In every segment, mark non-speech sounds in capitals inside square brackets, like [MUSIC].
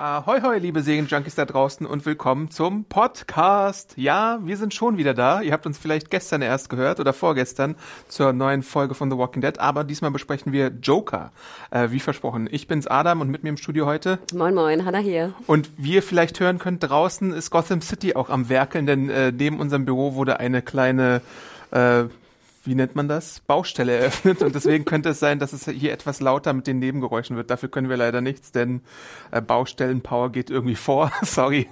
Ahoi, hoi, liebe Serienjunkies da draußen und willkommen zum Podcast. Ja, wir sind schon wieder da. Ihr habt uns vielleicht gestern erst gehört oder vorgestern zur neuen Folge von The Walking Dead, aber diesmal besprechen wir Joker. Äh, wie versprochen. Ich bin's Adam und mit mir im Studio heute. Moin, moin, Hanna hier. Und wie ihr vielleicht hören könnt, draußen ist Gotham City auch am Werkeln, denn äh, neben unserem Büro wurde eine kleine äh, wie nennt man das, Baustelle eröffnet und deswegen könnte es sein, dass es hier etwas lauter mit den Nebengeräuschen wird. Dafür können wir leider nichts, denn äh, Baustellenpower geht irgendwie vor. [LAUGHS] Sorry.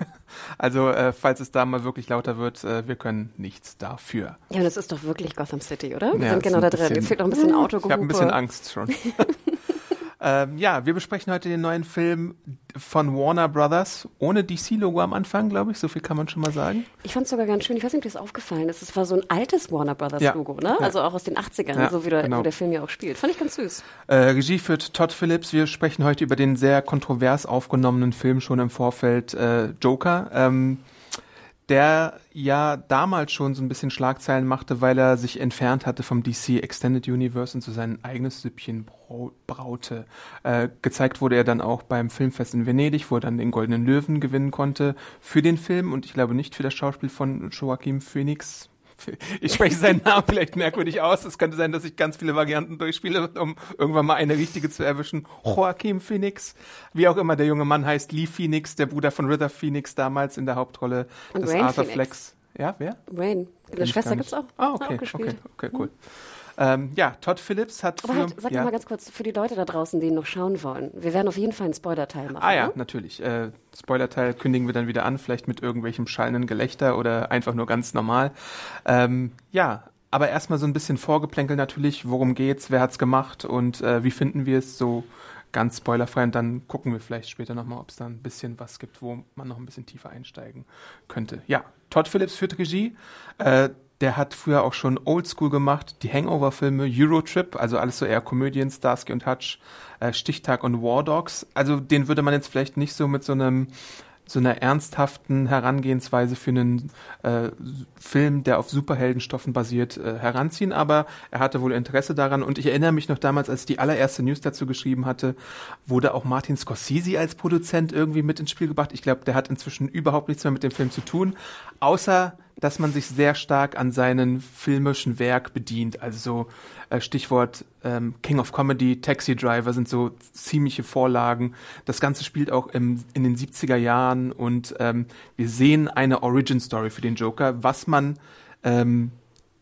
Also äh, falls es da mal wirklich lauter wird, äh, wir können nichts dafür. Ja, das ist doch wirklich Gotham City, oder? Wir Ja, sind genau da drin. Bisschen- fehlt noch ein bisschen Autogehupe. Ich habe ein bisschen Angst schon. [LAUGHS] ähm, ja, wir besprechen heute den neuen Film von Warner Brothers ohne DC-Logo am Anfang, glaube ich. So viel kann man schon mal sagen. Ich fand es sogar ganz schön. Ich weiß nicht, ob dir das aufgefallen ist. Es war so ein altes Warner Brothers Ja. Logo, ne? Ja. Also auch aus den 80ern, Ja, so wie der, genau. der Film ja auch spielt. Fand ich ganz süß. Äh, Regie führt Todd Phillips. Wir sprechen heute über den sehr kontrovers aufgenommenen Film schon im Vorfeld äh, Joker, ähm, der ja damals schon so ein bisschen Schlagzeilen machte, weil er sich entfernt hatte vom DC Extended Universe und so sein eigenes Süppchen brau braute. Äh, gezeigt wurde er dann auch beim Filmfest in Venedig, wo er dann den Goldenen Löwen gewinnen konnte für den Film und ich glaube nicht für das Schauspiel von Joaquin Phoenix. Ich spreche seinen Namen vielleicht merkwürdig aus. Es könnte sein, dass ich ganz viele Varianten durchspiele, um irgendwann mal eine richtige zu erwischen. Joaquin Phoenix, wie auch immer der junge Mann heißt, Lee Phoenix, der Bruder von Ritter Phoenix damals in der Hauptrolle des Arthur Phoenix. Flex. Ja, wer? Rain. Eine Schwester gibt's auch. Ah, okay, okay, okay, cool. Ähm, ja, Todd Phillips hat Aber für, halt, sag ja. mal ganz kurz, für die Leute da draußen, die noch schauen wollen. Wir werden auf jeden Fall einen Spoiler-Teil machen. Ah ja, ne? natürlich. Äh, Spoilerteil kündigen wir dann wieder an, vielleicht mit irgendwelchem schallenden Gelächter oder einfach nur ganz normal. Ähm, ja, aber erstmal so ein bisschen Vorgeplänkel natürlich, worum geht's, wer hat's gemacht und äh, wie finden wir es so ganz spoilerfrei und dann gucken wir vielleicht später nochmal, ob es da ein bisschen was gibt, wo man noch ein bisschen tiefer einsteigen könnte. Ja, Todd Phillips führt Regie. Äh, der hat früher auch schon Oldschool gemacht, die Hangover-Filme, Eurotrip, also alles so eher Komödien, Starsky und Hutch, äh, Stichtag und War Dogs. Also den würde man jetzt vielleicht nicht so mit so einem so einer ernsthaften Herangehensweise für einen äh, Film, der auf Superheldenstoffen basiert, äh, heranziehen, aber er hatte wohl Interesse daran und ich erinnere mich noch damals, als ich die allererste News dazu geschrieben hatte, wurde auch Martin Scorsese als Produzent irgendwie mit ins Spiel gebracht. Ich glaube, der hat inzwischen überhaupt nichts mehr mit dem Film zu tun, außer dass man sich sehr stark an seinen filmischen Werk bedient. Also so äh, Stichwort ähm, King of Comedy, Taxi Driver sind so ziemliche Vorlagen. Das Ganze spielt auch im, in den 70er Jahren und ähm, wir sehen eine Origin Story für den Joker, was man ähm,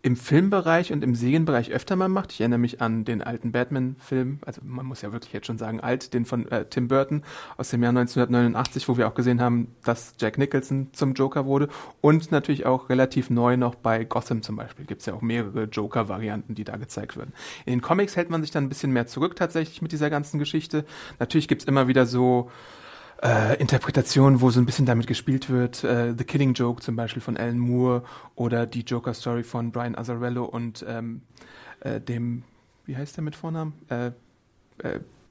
im Filmbereich und im Serienbereich öfter mal macht. Ich erinnere mich an den alten Batman-Film, also man muss ja wirklich jetzt schon sagen alt, den von äh, Tim Burton aus dem Jahr 1989, wo wir auch gesehen haben, dass Jack Nicholson zum Joker wurde. Und natürlich auch relativ neu noch bei Gotham zum Beispiel. Gibt es ja auch mehrere Joker-Varianten, die da gezeigt werden. In den Comics hält man sich dann ein bisschen mehr zurück tatsächlich mit dieser ganzen Geschichte. Natürlich gibt es immer wieder so äh, Interpretationen, wo so ein bisschen damit gespielt wird. Äh, The Killing Joke zum Beispiel von Alan Moore oder die Joker Story von Brian Azzarello und ähm, äh, dem, wie heißt der mit Vornamen?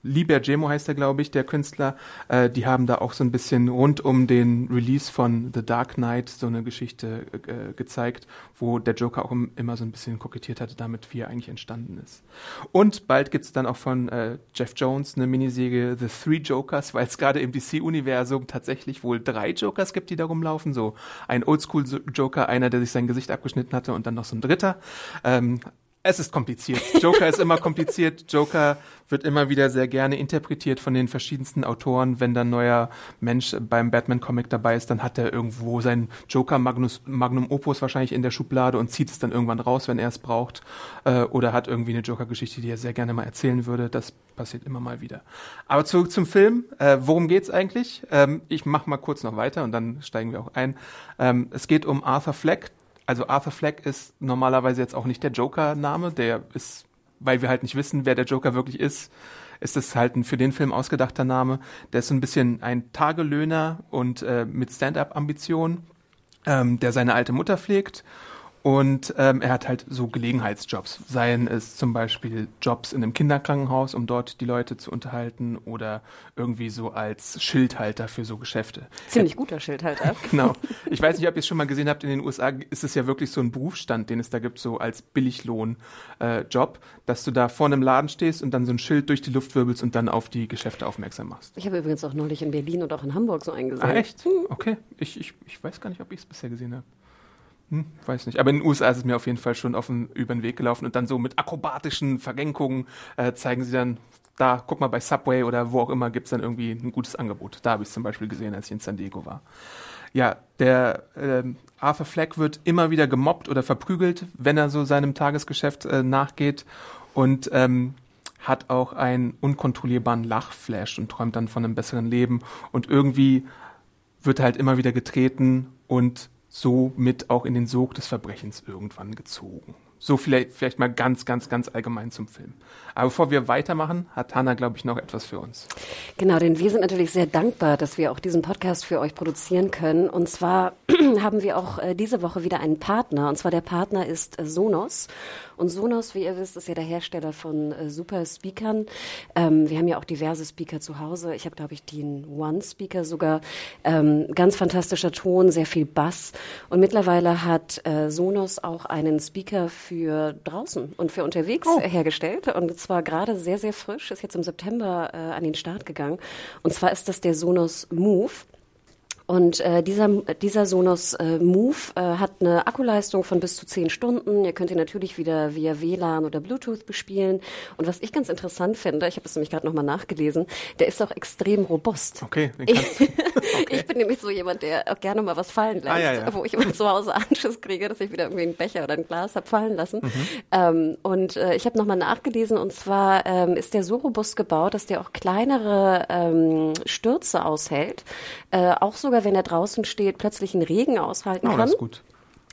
Liber Gemo heißt er, glaube ich, der Künstler. Äh, die haben da auch so ein bisschen rund um den Release von The Dark Knight so eine Geschichte äh, gezeigt, wo der Joker auch im, immer so ein bisschen kokettiert hatte damit, wie er eigentlich entstanden ist. Und bald gibt's dann auch von äh, Jeff Jones eine Miniserie The Three Jokers, weil es gerade im DC-Universum tatsächlich wohl drei Jokers gibt, die da rumlaufen. So ein Oldschool-Joker, einer, der sich sein Gesicht abgeschnitten hatte und dann noch so ein dritter. Ähm, es ist kompliziert. Joker ist immer kompliziert. Joker wird immer wieder sehr gerne interpretiert von den verschiedensten Autoren. Wenn dann neuer Mensch beim Batman-Comic dabei ist, dann hat er irgendwo sein Joker Magnus, Magnum Opus wahrscheinlich in der Schublade und zieht es dann irgendwann raus, wenn er es braucht. Äh, oder hat irgendwie eine Joker-Geschichte, die er sehr gerne mal erzählen würde. Das passiert immer mal wieder. Aber zurück zum Film. Äh, worum geht's eigentlich? Ähm, ich mache mal kurz noch weiter und dann steigen wir auch ein. Ähm, es geht um Arthur Fleck, also Arthur Fleck ist normalerweise jetzt auch nicht der Joker-Name, der ist weil wir halt nicht wissen, wer der Joker wirklich ist, ist es halt ein für den Film ausgedachter Name. Der ist so ein bisschen ein Tagelöhner und äh, mit Stand-up-Ambitionen, ähm, der seine alte Mutter pflegt und ähm, er hat halt so Gelegenheitsjobs, seien es zum Beispiel Jobs in einem Kinderkrankenhaus, um dort die Leute zu unterhalten, oder irgendwie so als Schildhalter für so Geschäfte. Ziemlich guter Schildhalter. [LAUGHS] genau. Ich weiß nicht, ob ihr es schon mal gesehen habt, in den USA ist es ja wirklich so ein Berufsstand, den es da gibt, so als Billiglohn-Job, äh, dass du da vor einem Laden stehst und dann so ein Schild durch die Luft wirbelst und dann auf die Geschäfte aufmerksam machst. Ich habe übrigens auch neulich in Berlin und auch in Hamburg so eingesehen. Ah, echt? Okay. Ich, ich, ich weiß gar nicht, ob ich es bisher gesehen habe. Hm, weiß nicht. Aber in den USA ist es mir auf jeden Fall schon offen über den Weg gelaufen und dann so mit akrobatischen Verrenkungen äh, zeigen sie dann, da, guck mal, bei Subway oder wo auch immer gibt es dann irgendwie ein gutes Angebot. Da habe ich es zum Beispiel gesehen, als ich in San Diego war. Ja, der äh, Arthur Fleck wird immer wieder gemobbt oder verprügelt, wenn er so seinem Tagesgeschäft äh, nachgeht und ähm, hat auch einen unkontrollierbaren Lachflash und träumt dann von einem besseren Leben und irgendwie wird er halt immer wieder getreten und somit auch in den Sog des Verbrechens irgendwann gezogen. So vielleicht, vielleicht mal ganz, ganz, ganz allgemein zum Film. Aber bevor wir weitermachen, hat Hanna, glaube ich, noch etwas für uns. Genau, denn wir sind natürlich sehr dankbar, dass wir auch diesen Podcast für euch produzieren können. Und zwar [CLEARS THROAT] haben wir auch äh, diese Woche wieder einen Partner. Und zwar der Partner ist äh, Sonos. Und Sonos, wie ihr wisst, ist ja der Hersteller von äh, super Speakern. Ähm, wir haben ja auch diverse Speaker zu Hause. Ich habe, glaube ich, den One-Speaker sogar. Ähm, ganz fantastischer Ton, sehr viel Bass. Und mittlerweile hat äh, Sonos auch einen Speaker für draußen und für unterwegs oh. hergestellt. Und zwar gerade sehr, sehr frisch, ist jetzt im September äh, an den Start gegangen. Und zwar ist das der Sonos Move. Und äh, dieser, dieser Sonos äh, Move äh, hat eine Akkuleistung von bis zu zehn Stunden. Ihr könnt ihn natürlich wieder via WLAN oder Bluetooth bespielen. Und was ich ganz interessant finde, ich habe es nämlich gerade nochmal nachgelesen, der ist auch extrem robust. Okay, ich, [LAUGHS] okay. ich bin nämlich so jemand, der auch gerne mal was fallen lässt, ah, ja, ja. wo ich immer [LAUGHS] zu Hause Anschiss kriege, dass ich wieder irgendwie einen Becher oder ein Glas hab fallen lassen. Mhm. Ähm, und äh, ich habe nochmal nachgelesen und zwar ähm, ist der so robust gebaut, dass der auch kleinere ähm, Stürze aushält, äh, auch sogar sogar, wenn er draußen steht, plötzlich einen Regen aushalten oh, kann. Das ist gut.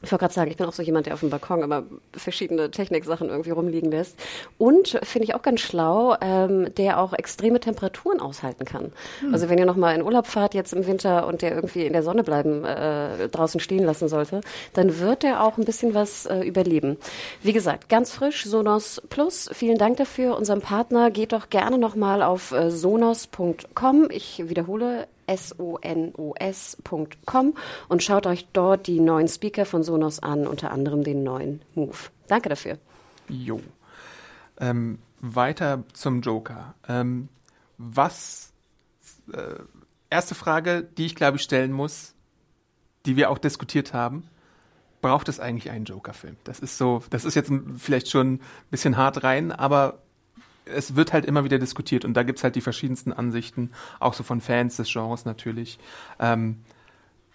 Ich wollte gerade sagen, ich bin auch so jemand, der auf dem Balkon immer verschiedene Techniksachen irgendwie rumliegen lässt. Und finde ich auch ganz schlau, ähm, der auch extreme Temperaturen aushalten kann. Hm. Also wenn ihr nochmal in Urlaub fahrt jetzt im Winter und der irgendwie in der Sonne bleiben, äh, draußen stehen lassen sollte, dann wird der auch ein bisschen was äh, überleben. Wie gesagt, ganz frisch, Sonos Plus. Vielen Dank dafür. Unserem Partner geht doch gerne nochmal auf äh, sonos.com. Ich wiederhole sonos.com und schaut euch dort die neuen Speaker von Sonos an, unter anderem den neuen Move. Danke dafür. Jo. Ähm, weiter zum Joker. Ähm, was, äh, erste Frage, die ich glaube ich stellen muss, die wir auch diskutiert haben. Braucht es eigentlich einen Joker-Film? Das ist so, das ist jetzt vielleicht schon ein bisschen hart rein, aber es wird halt immer wieder diskutiert und da gibt's halt die verschiedensten Ansichten, auch so von Fans des Genres natürlich. Ähm,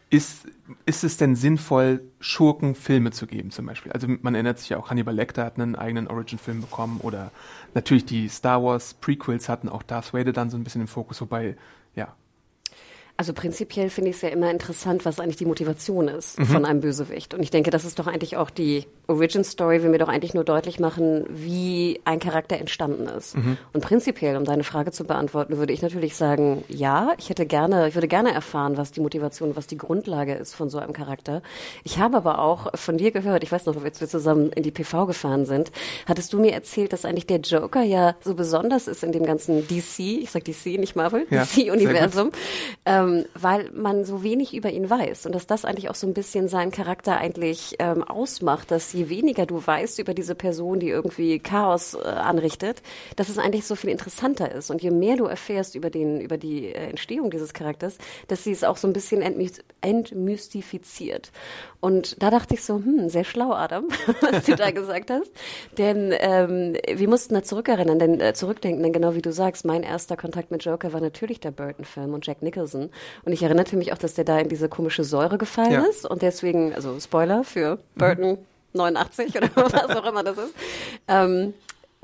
ist, ist es denn sinnvoll, Schurken Filme zu geben zum Beispiel? Also man erinnert sich ja auch, Hannibal Lecter hat einen eigenen Origin-Film bekommen oder natürlich die Star Wars Prequels hatten auch Darth Vader dann so ein bisschen im Fokus, wobei, also prinzipiell finde ich es ja immer interessant, was eigentlich die Motivation ist mhm. von einem Bösewicht. Und ich denke, das ist doch eigentlich auch die Origin Story, will mir doch eigentlich nur deutlich machen, wie ein Charakter entstanden ist. Mhm. Und prinzipiell, um deine Frage zu beantworten, würde ich natürlich sagen, ja, ich hätte gerne, ich würde gerne erfahren, was die Motivation, was die Grundlage ist von so einem Charakter. Ich habe aber auch von dir gehört, ich weiß noch, als wir zusammen in die PV gefahren sind, hattest du mir erzählt, dass eigentlich der Joker ja so besonders ist in dem ganzen DC, ich sag DC, nicht Marvel, ja, DC-Universum. Ähm, ähm, weil man so wenig über ihn weiß und dass das eigentlich auch so ein bisschen seinen Charakter eigentlich ähm, ausmacht, dass je weniger du weißt über diese Person, die irgendwie Chaos äh, anrichtet, dass es eigentlich so viel interessanter ist. Und je mehr du erfährst über den über die äh, Entstehung dieses Charakters, dass sie es auch so ein bisschen entmystifiziert. Und da dachte ich so, hm, sehr schlau, Adam, [LAUGHS] was du da gesagt hast, denn ähm, wir mussten da zurückerinnern, denn äh, zurückdenken, denn genau wie du sagst, mein erster Kontakt mit Joker war natürlich der Burton-Film und Jack Nicholson und ich erinnerte mich auch, dass der da in diese komische Säure gefallen ja. ist. Und deswegen, also Spoiler für Burton mhm. 89 oder [LAUGHS] was auch immer das ist. Ähm,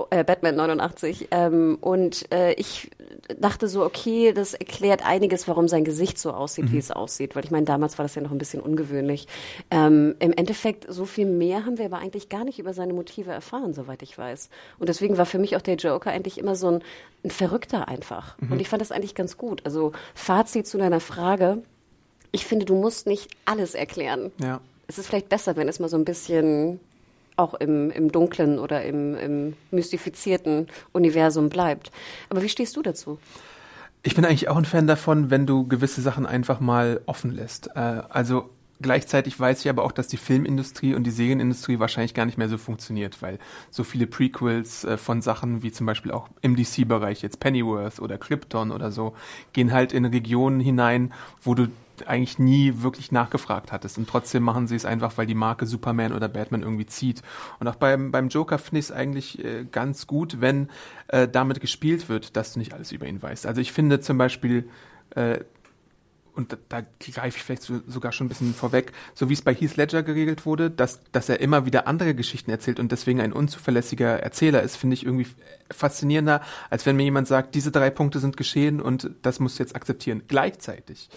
äh, Batman 89. Ähm, und äh, ich dachte so, okay, das erklärt einiges, warum sein Gesicht so aussieht, mhm. wie es aussieht. Weil ich meine, damals war das ja noch ein bisschen ungewöhnlich. Ähm, Im Endeffekt, so viel mehr haben wir aber eigentlich gar nicht über seine Motive erfahren, soweit ich weiß. Und deswegen war für mich auch der Joker eigentlich immer so ein, ein Verrückter einfach. Mhm. Und ich fand das eigentlich ganz gut. Also Fazit zu deiner Frage. Ich finde, du musst nicht alles erklären. Ja. Es ist vielleicht besser, wenn es mal so ein bisschen auch im, im dunklen oder im, im mystifizierten Universum bleibt. Aber wie stehst du dazu? Ich bin eigentlich auch ein Fan davon, wenn du gewisse Sachen einfach mal offen lässt. Äh, also gleichzeitig weiß ich aber auch, dass die Filmindustrie und die Serienindustrie wahrscheinlich gar nicht mehr so funktioniert, weil so viele Prequels äh, von Sachen wie zum Beispiel auch im DC-Bereich jetzt Pennyworth oder Krypton oder so gehen halt in Regionen hinein, wo du eigentlich nie wirklich nachgefragt hattest. Und trotzdem machen sie es einfach, weil die Marke Superman oder Batman irgendwie zieht. Und auch beim, beim Joker finde ich es eigentlich äh, ganz gut, wenn äh, damit gespielt wird, dass du nicht alles über ihn weißt. Also ich finde zum Beispiel, äh, und da, da greife ich vielleicht so, sogar schon ein bisschen vorweg, so wie es bei Heath Ledger geregelt wurde, dass, dass er immer wieder andere Geschichten erzählt und deswegen ein unzuverlässiger Erzähler ist, finde ich irgendwie faszinierender, als wenn mir jemand sagt, diese drei Punkte sind geschehen und das musst du jetzt akzeptieren. Gleichzeitig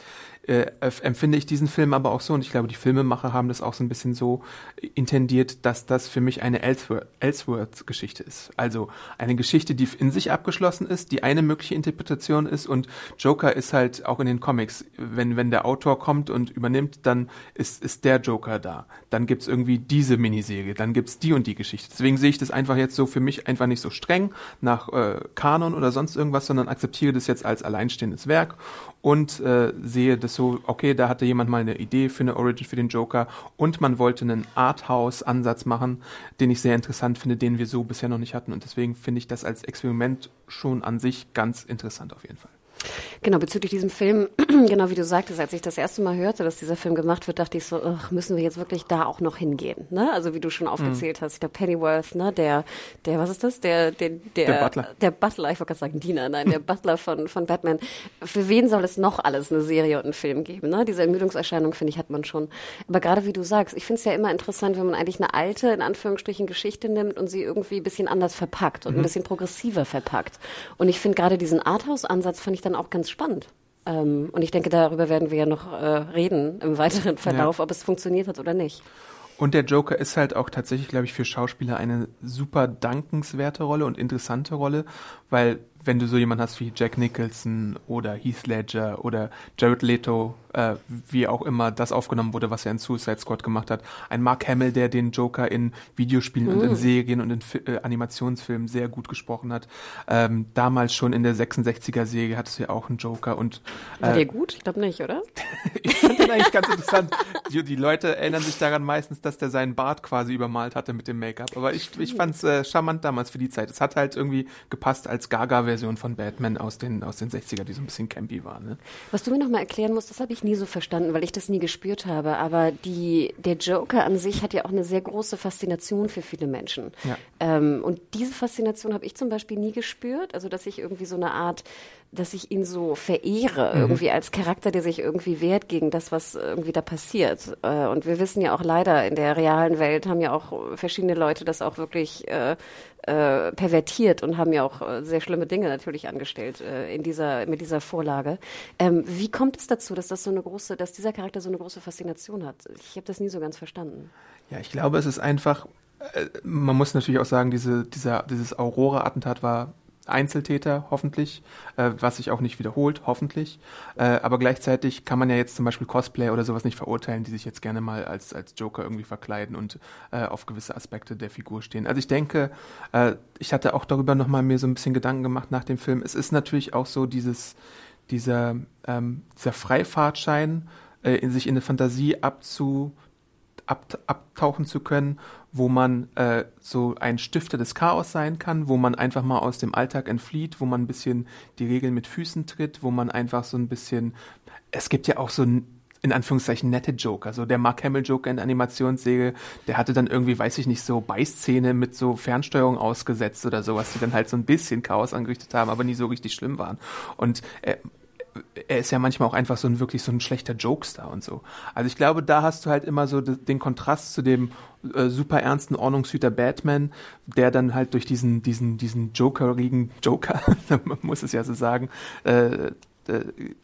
äh, empfinde ich diesen Film aber auch so, und ich glaube, die Filmemacher haben das auch so ein bisschen so intendiert, dass das für mich eine Ellsworth-Geschichte ist. Also eine Geschichte, die in sich abgeschlossen ist, die eine mögliche Interpretation ist und Joker ist halt auch in den Comics, wenn, wenn der Autor kommt und übernimmt, dann ist, ist der Joker da. Dann gibt's irgendwie diese Miniserie, dann gibt's die und die Geschichte. Deswegen sehe ich das einfach jetzt so für mich einfach nicht so streng nach äh, Kanon oder sonst irgendwas, sondern akzeptiere das jetzt als alleinstehendes Werk und äh, sehe das so, okay, da hatte jemand mal eine Idee für eine Origin für den Joker und man wollte einen Arthouse-Ansatz machen, den ich sehr interessant finde, den wir so bisher noch nicht hatten und deswegen finde ich das als Experiment schon an sich ganz interessant auf jeden Fall. Genau, bezüglich diesem Film, [CLEARS THROAT] genau wie du sagtest, als ich das erste Mal hörte, dass dieser Film gemacht wird, dachte ich so, ach, müssen wir jetzt wirklich da auch noch hingehen? Ne? Also wie du schon aufgezählt mhm. hast, der Pennyworth, ne, der, der, was ist das? Der, der, der, der Butler. Der Butler, ich wollte gerade sagen Diener, nein, der [LAUGHS] Butler von, von Batman. Für wen soll es noch alles eine Serie und einen Film geben? Ne? Diese Ermüdungserscheinung, finde ich, hat man schon. Aber gerade wie du sagst, ich finde es ja immer interessant, wenn man eigentlich eine alte, in Anführungsstrichen, Geschichte nimmt und sie irgendwie ein bisschen anders verpackt und mhm. ein bisschen progressiver verpackt. Und ich finde gerade diesen Arthouse-Ansatz fand ich dann auch ganz spannend. Ähm, und ich denke, darüber werden wir ja noch äh, reden im weiteren Verlauf, ja. ob es funktioniert hat oder nicht. Und der Joker ist halt auch tatsächlich, glaube ich, für Schauspieler eine super dankenswerte Rolle und interessante Rolle, weil wenn du so jemanden hast wie Jack Nicholson oder Heath Ledger oder Jared Leto, äh, wie auch immer das aufgenommen wurde, was er in Suicide Squad gemacht hat, ein Mark Hamill, der den Joker in Videospielen mm. und in mm. Serien und in äh, Animationsfilmen sehr gut gesprochen hat. Ähm, damals schon in der 66er-Serie hattest du ja auch einen Joker und äh, War der gut? Ich glaube nicht, oder? [LAUGHS] ich fand den eigentlich ganz interessant. Die, die, Leute erinnern sich daran meistens, dass der seinen Bart quasi übermalt hatte mit dem Make-up. Aber ich, ich fand es äh, charmant damals für die Zeit. Es hat halt irgendwie gepasst als Gaga-Version Version von Batman aus den, aus den 60er, die so ein bisschen campy war. Ne? Was du mir nochmal erklären musst, das habe ich nie so verstanden, weil ich das nie gespürt habe. Aber die, der Joker an sich hat ja auch eine sehr große Faszination für viele Menschen. Ja. Ähm, und diese Faszination habe ich zum Beispiel nie gespürt. Also, dass ich irgendwie so eine Art dass ich ihn so verehre, mhm. irgendwie als Charakter, der sich irgendwie wehrt gegen das, was irgendwie da passiert. Äh, und wir wissen ja auch leider, in der realen Welt haben ja auch verschiedene Leute das auch wirklich äh, äh, pervertiert und haben ja auch äh, sehr schlimme Dinge natürlich angestellt äh, in dieser, mit dieser Vorlage. Ähm, wie kommt es dazu, dass das so eine große, dass dieser Charakter so eine große Faszination hat? Ich habe das nie so ganz verstanden. Ja, ich glaube, es ist einfach, äh, man muss natürlich auch sagen, diese, dieser, dieses Aurora-Attentat war Einzeltäter, hoffentlich, äh, was sich auch nicht wiederholt, hoffentlich. Äh, aber gleichzeitig kann man ja jetzt zum Beispiel Cosplay oder sowas nicht verurteilen, die sich jetzt gerne mal als, als Joker irgendwie verkleiden und äh, auf gewisse Aspekte der Figur stehen. Also ich denke, äh, ich hatte auch darüber nochmal mir so ein bisschen Gedanken gemacht nach dem Film. Es ist natürlich auch so dieses, dieser, ähm, dieser Freifahrtschein, äh, in sich in eine Fantasie abzu, ab, abtauchen zu können wo man äh, so ein Stifter des Chaos sein kann, wo man einfach mal aus dem Alltag entflieht, wo man ein bisschen die Regeln mit Füßen tritt, wo man einfach so ein bisschen, es gibt ja auch so in Anführungszeichen nette Joker. So der Mark Hamill Joker in der Animationsserie, der hatte dann irgendwie, weiß ich nicht, so Beißzähne mit so Fernsteuerung ausgesetzt oder sowas, die dann halt so ein bisschen Chaos angerichtet haben, aber nie so richtig schlimm waren. Und äh, er ist ja manchmal auch einfach so ein wirklich so ein schlechter Jokestar und so. Also ich glaube, da hast du halt immer so den Kontrast zu dem äh, super ernsten Ordnungshüter Batman, der dann halt durch diesen diesen diesen Jokerigen Joker, [LAUGHS] man muss es ja so sagen, äh,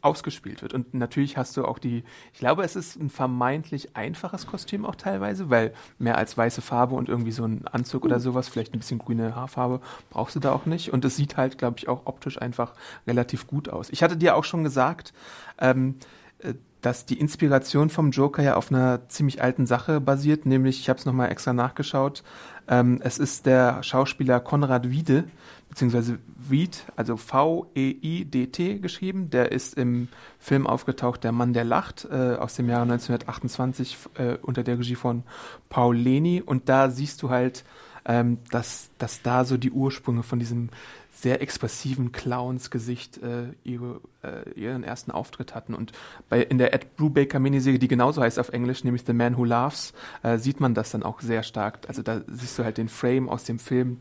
ausgespielt wird. Und natürlich hast du auch die, ich glaube, es ist ein vermeintlich einfaches Kostüm auch teilweise, weil mehr als weiße Farbe und irgendwie so ein Anzug oder sowas, vielleicht ein bisschen grüne Haarfarbe, brauchst du da auch nicht. Und es sieht halt, glaube ich, auch optisch einfach relativ gut aus. Ich hatte dir auch schon gesagt, ähm, äh, dass die Inspiration vom Joker ja auf einer ziemlich alten Sache basiert, nämlich, ich habe es nochmal extra nachgeschaut, ähm, es ist der Schauspieler Konrad Wiede, beziehungsweise Veed, also V-E-I-D-T geschrieben. Der ist im Film aufgetaucht, Der Mann, der lacht, äh, aus dem Jahre 1928 äh, unter der Regie von Paul Leni. Und da siehst du halt, ähm, dass, dass da so die Ursprünge von diesem sehr expressiven Clowns-Gesicht äh, ihre, äh, ihren ersten Auftritt hatten. Und bei, in der Ed Brubaker Miniserie, die genauso heißt auf Englisch, nämlich The Man Who Laughs, äh, sieht man das dann auch sehr stark. Also da siehst du halt den Frame aus dem Film,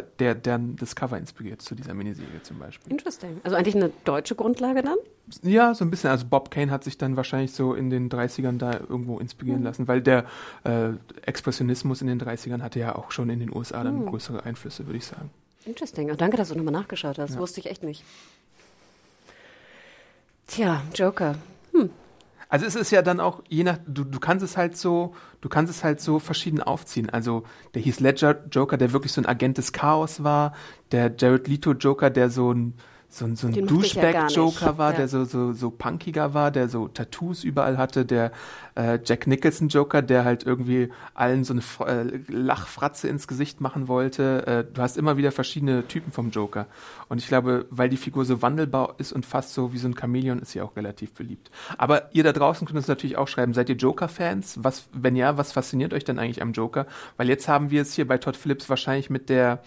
der, der das Cover inspiriert zu dieser Miniserie zum Beispiel. Interesting. Also eigentlich eine deutsche Grundlage dann? Ja, so ein bisschen. Also Bob Kane hat sich dann wahrscheinlich so in den 30ern da irgendwo inspirieren mhm. lassen, weil der äh, Expressionismus in den 30ern hatte ja auch schon in den USA dann mhm. größere Einflüsse, würde ich sagen. Interesting. Und danke, dass du nochmal nachgeschaut hast. Ja. Wusste ich echt nicht. Tja, Joker. Hm. Also es ist ja dann auch, je nach, du, du kannst es halt so, du kannst es halt so verschieden aufziehen. Also der hieß Ledger Joker, der wirklich so ein Agent des Chaos war, der Jared Leto Joker, der so ein so ein, so ein Douchebag-Joker ja war, ja. der so, so, so punkiger war, der so Tattoos überall hatte, der äh, Jack Nicholson-Joker, der halt irgendwie allen so eine äh, Lachfratze ins Gesicht machen wollte. Äh, du hast immer wieder verschiedene Typen vom Joker. Und ich glaube, weil die Figur so wandelbar ist und fast so wie so ein Chamäleon, ist sie auch relativ beliebt. Aber ihr da draußen könnt uns natürlich auch schreiben, seid ihr Joker-Fans? Was, wenn ja, was fasziniert euch denn eigentlich am Joker? Weil jetzt haben wir es hier bei Todd Phillips wahrscheinlich mit der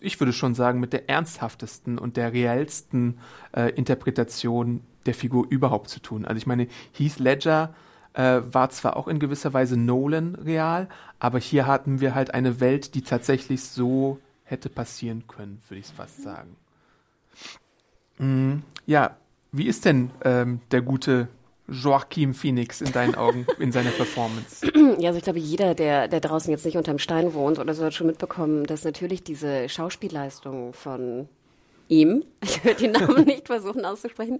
ich würde schon sagen, mit der ernsthaftesten und der reellsten äh, Interpretation der Figur überhaupt zu tun. Also ich meine, Heath Ledger äh, war zwar auch in gewisser Weise Nolan real, aber hier hatten wir halt eine Welt, die tatsächlich so hätte passieren können, würde ich fast sagen. Mm, ja, wie ist denn ähm, der gute Joaquin Phoenix in deinen Augen, in seiner Performance? [CLEARS THROAT] Ja, also ich glaube, jeder, der, der draußen jetzt nicht unterm Stein wohnt oder so, hat schon mitbekommen, dass natürlich diese Schauspielleistung von ihm, ich werde den Namen [LAUGHS] nicht versuchen auszusprechen,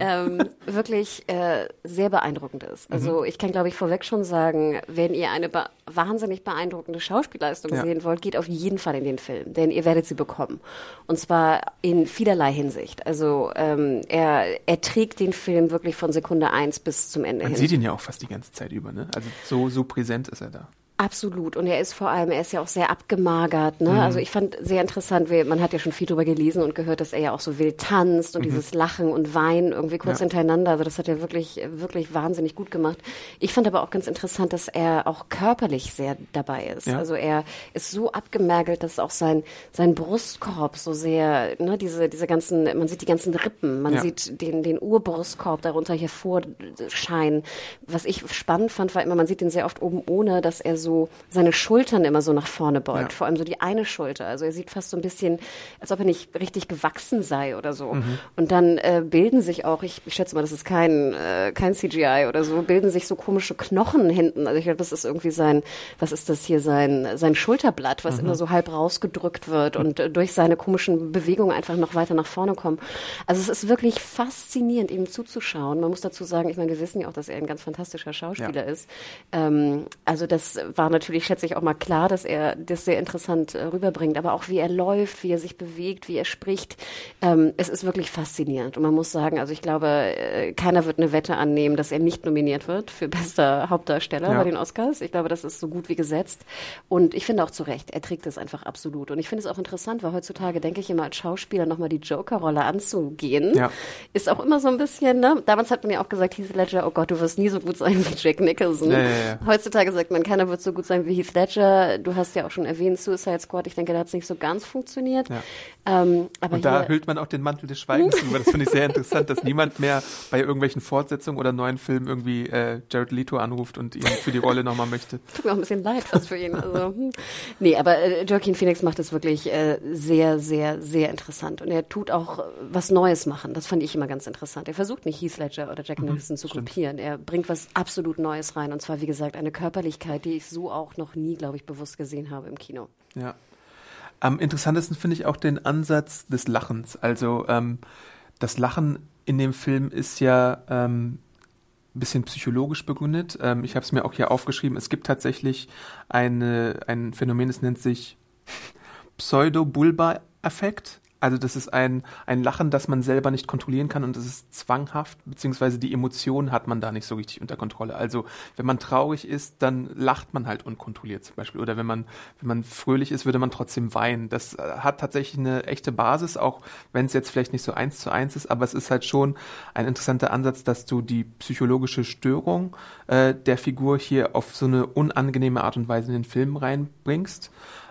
ähm, wirklich äh, sehr beeindruckend ist. Also mhm. ich kann, glaube ich, vorweg schon sagen, wenn ihr eine be wahnsinnig beeindruckende Schauspielleistung ja. sehen wollt, geht auf jeden Fall in den Film, denn ihr werdet sie bekommen. Und zwar in vielerlei Hinsicht. Also ähm, er, er trägt den Film wirklich von Sekunde eins bis zum Ende Man hin. Man sieht ihn ja auch fast die ganze Zeit über, ne? Also so, so präsent ist er da. Absolut. Und er ist vor allem, er ist ja auch sehr abgemagert. Ne? Mhm. Also ich fand sehr interessant, wie, man hat ja schon viel drüber gelesen und gehört, dass er ja auch so wild tanzt und mhm. dieses Lachen und Weinen irgendwie kurz ja. hintereinander. Also das hat er wirklich, wirklich wahnsinnig gut gemacht. Ich fand aber auch ganz interessant, dass er auch körperlich sehr dabei ist. Ja. Also er ist so abgemergelt, dass auch sein, sein Brustkorb so sehr, ne, diese, diese ganzen, man sieht die ganzen Rippen, man ja. sieht den, den Urbrustkorb darunter hervorscheinen. Was ich spannend fand, war immer, man sieht den sehr oft oben ohne, dass er so so seine Schultern immer so nach vorne beugt, ja. vor allem so die eine Schulter. Also er sieht fast so ein bisschen, als ob er nicht richtig gewachsen sei oder so. Mhm. Und dann äh, bilden sich auch, ich, ich, schätze mal, das ist kein, äh, kein CGI oder so, bilden sich so komische Knochen hinten. Also ich glaube, das ist irgendwie sein, was ist das hier, sein, sein Schulterblatt, was mhm. immer so halb rausgedrückt wird und äh, durch seine komischen Bewegungen einfach noch weiter nach vorne kommt. Also es ist wirklich faszinierend, ihm zuzuschauen. Man muss dazu sagen, ich meine, wir wissen ja auch, dass er ein ganz fantastischer Schauspieler ja. ist. Ähm, also das war natürlich, schätze ich, auch mal klar, dass er das sehr interessant äh, rüberbringt. Aber auch wie er läuft, wie er sich bewegt, wie er spricht, ähm, es ist wirklich faszinierend. Und man muss sagen, also ich glaube, äh, keiner wird eine Wette annehmen, dass er nicht nominiert wird für bester Hauptdarsteller ja. bei den Oscars. Ich glaube, das ist so gut wie gesetzt. Und ich finde auch zu Recht, er trägt es einfach absolut. Und ich finde es auch interessant, weil heutzutage denke ich immer als Schauspieler nochmal die Joker-Rolle anzugehen, ja. ist auch immer so ein bisschen, ne? Damals hat man ja auch gesagt, Heath Ledger, oh Gott, du wirst nie so gut sein wie Jack Nicholson. Ja, Heutzutage sagt man, keiner wird so so gut sein wie Heath Ledger. Du hast ja auch schon erwähnt, Suicide Squad. Ich denke, da hat es nicht so ganz funktioniert. Ja. Ähm, Und da hüllt man auch den Mantel des Schweigens [LAUGHS] über. Das finde ich sehr interessant, dass niemand mehr bei irgendwelchen Fortsetzungen oder neuen Filmen irgendwie äh, Jared Leto anruft und ihn für die Rolle nochmal möchte. [LAUGHS] tut mir auch ein bisschen leid fast für ihn. Also, hm. Nee, aber äh, Joaquin Phoenix macht es wirklich äh, sehr, sehr, sehr interessant. Und er tut auch äh, was Neues machen. Das fand ich immer ganz interessant. Er versucht nicht Heath Ledger oder Jack Nicholson zu kopieren. Er bringt was absolut Neues rein. Und zwar, wie gesagt, eine Körperlichkeit, die ich so auch noch nie, glaube ich, bewusst gesehen habe im Kino. Ja. Am interessantesten finde ich auch den Ansatz des Lachens. Also ähm, das Lachen in dem Film ist ja ähm, ein bisschen psychologisch begründet. Ähm, ich habe es mir auch hier aufgeschrieben. Es gibt tatsächlich eine, ein Phänomen, das nennt sich Pseudo-Bulba-Effekt. Also das ist ein, ein Lachen, das man selber nicht kontrollieren kann und das ist zwanghaft, beziehungsweise die Emotionen hat man da nicht so richtig unter Kontrolle. Also wenn man traurig ist, dann lacht man halt unkontrolliert zum Beispiel. Oder wenn man, wenn man fröhlich ist, würde man trotzdem weinen. Das äh, hat tatsächlich eine echte Basis, auch wenn es jetzt vielleicht nicht so eins zu eins ist, aber es ist halt schon ein interessanter Ansatz, dass du die psychologische Störung äh, der Figur hier auf so eine unangenehme Art und Weise in den Film reinbringst.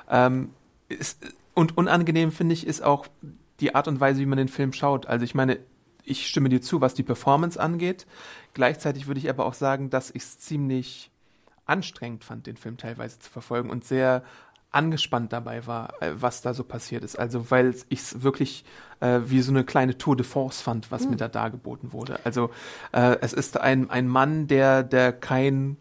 Ähm, ist, und unangenehm finde ich ist auch die Art und Weise, wie man den Film schaut. Also ich meine, ich stimme dir zu, was die Performance angeht. Gleichzeitig würde ich aber auch sagen, dass ich es ziemlich anstrengend fand, den Film teilweise zu verfolgen und sehr angespannt dabei war, äh, was da so passiert ist. Also weil ich es wirklich äh, wie so eine kleine Tour de force fand, was mir da dargeboten wurde. Also äh, es ist ein, ein Mann, der, der kein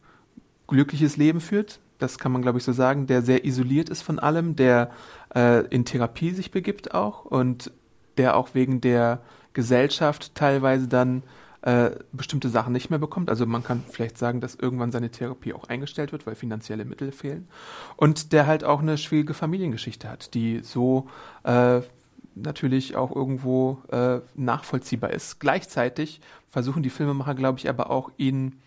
glückliches Leben führt, das kann man glaube ich so sagen, der sehr isoliert ist von allem, der äh, in Therapie sich begibt auch und der auch wegen der Gesellschaft teilweise dann äh, bestimmte Sachen nicht mehr bekommt. Also man kann vielleicht sagen, dass irgendwann seine Therapie auch eingestellt wird, weil finanzielle Mittel fehlen. Und der halt auch eine schwierige Familiengeschichte hat, die so äh, natürlich auch irgendwo äh, nachvollziehbar ist. Gleichzeitig versuchen die Filmemacher, glaube ich, aber auch ihn,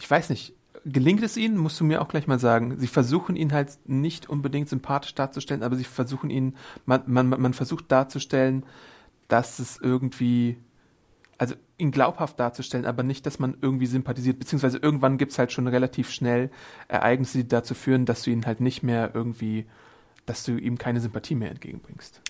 ich weiß nicht, gelingt es ihnen, musst du mir auch gleich mal sagen. Sie versuchen ihn halt nicht unbedingt sympathisch darzustellen, aber sie versuchen ihn, man, man, man versucht darzustellen, dass es irgendwie, also ihn glaubhaft darzustellen, aber nicht, dass man irgendwie sympathisiert, beziehungsweise irgendwann gibt's halt schon relativ schnell Ereignisse, die dazu führen, dass du ihn halt nicht mehr irgendwie, dass du ihm keine Sympathie mehr entgegenbringst.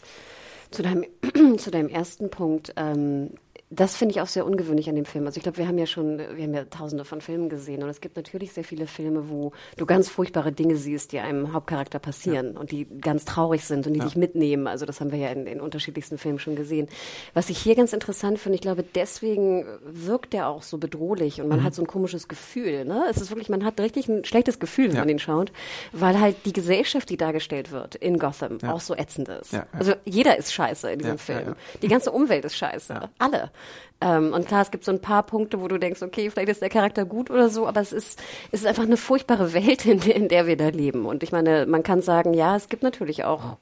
Zu deinem, [CLEARS THROAT] zu deinem ersten Punkt, ähm, das finde ich auch sehr ungewöhnlich an dem Film. Also ich glaube, wir haben ja schon, wir haben ja tausende von Filmen gesehen und es gibt natürlich sehr viele Filme, wo du ganz furchtbare Dinge siehst, die einem Hauptcharakter passieren und die ganz traurig sind und die dich mitnehmen. Also das haben wir ja in, in unterschiedlichsten Filmen schon gesehen. Was ich hier ganz interessant finde, ich glaube, deswegen wirkt er auch so bedrohlich und man hat so ein komisches Gefühl. Ne? Es ist wirklich, man hat richtig ein schlechtes Gefühl, wenn Ja. man ihn schaut, weil halt die Gesellschaft, die dargestellt wird in Gotham, auch so ätzend ist. Ja, ja. Also jeder ist scheiße in diesem Ja, Film. ja, ja. Die ganze Umwelt ist scheiße. Alle. Ähm, und klar, es gibt so ein paar Punkte, wo du denkst, okay, vielleicht ist der Charakter gut oder so, aber es ist, es ist einfach eine furchtbare [LAUGHS] Welt, in, der- in der wir da leben. Und ich meine, man kann sagen, ja, es gibt natürlich auch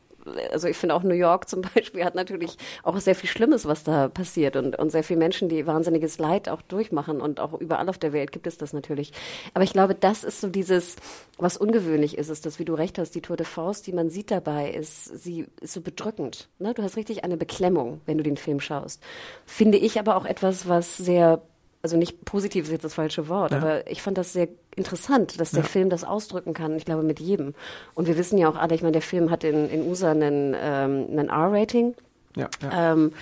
also ich finde auch New York zum [LAUGHS] Beispiel hat natürlich auch sehr viel Schlimmes, was da passiert und, und sehr viele Menschen, die wahnsinniges Leid auch durchmachen und auch überall auf der Welt gibt es das natürlich. Aber ich glaube, das ist so dieses, was ungewöhnlich ist, ist das, wie du recht hast, die Tour de Force, die man sieht dabei, ist, sie ist so bedrückend. Ne? Du hast richtig eine Beklemmung, wenn du den Film schaust. Finde ich aber auch etwas, was sehr also nicht positiv ist jetzt das falsche Wort, aber ich fand das sehr interessant, dass der Film das ausdrücken kann. Ich glaube mit jedem. Und wir wissen ja auch alle, ich meine, der Film hat in, in USA einen, ähm, einen R-Rating. Ja, ja, Ähm,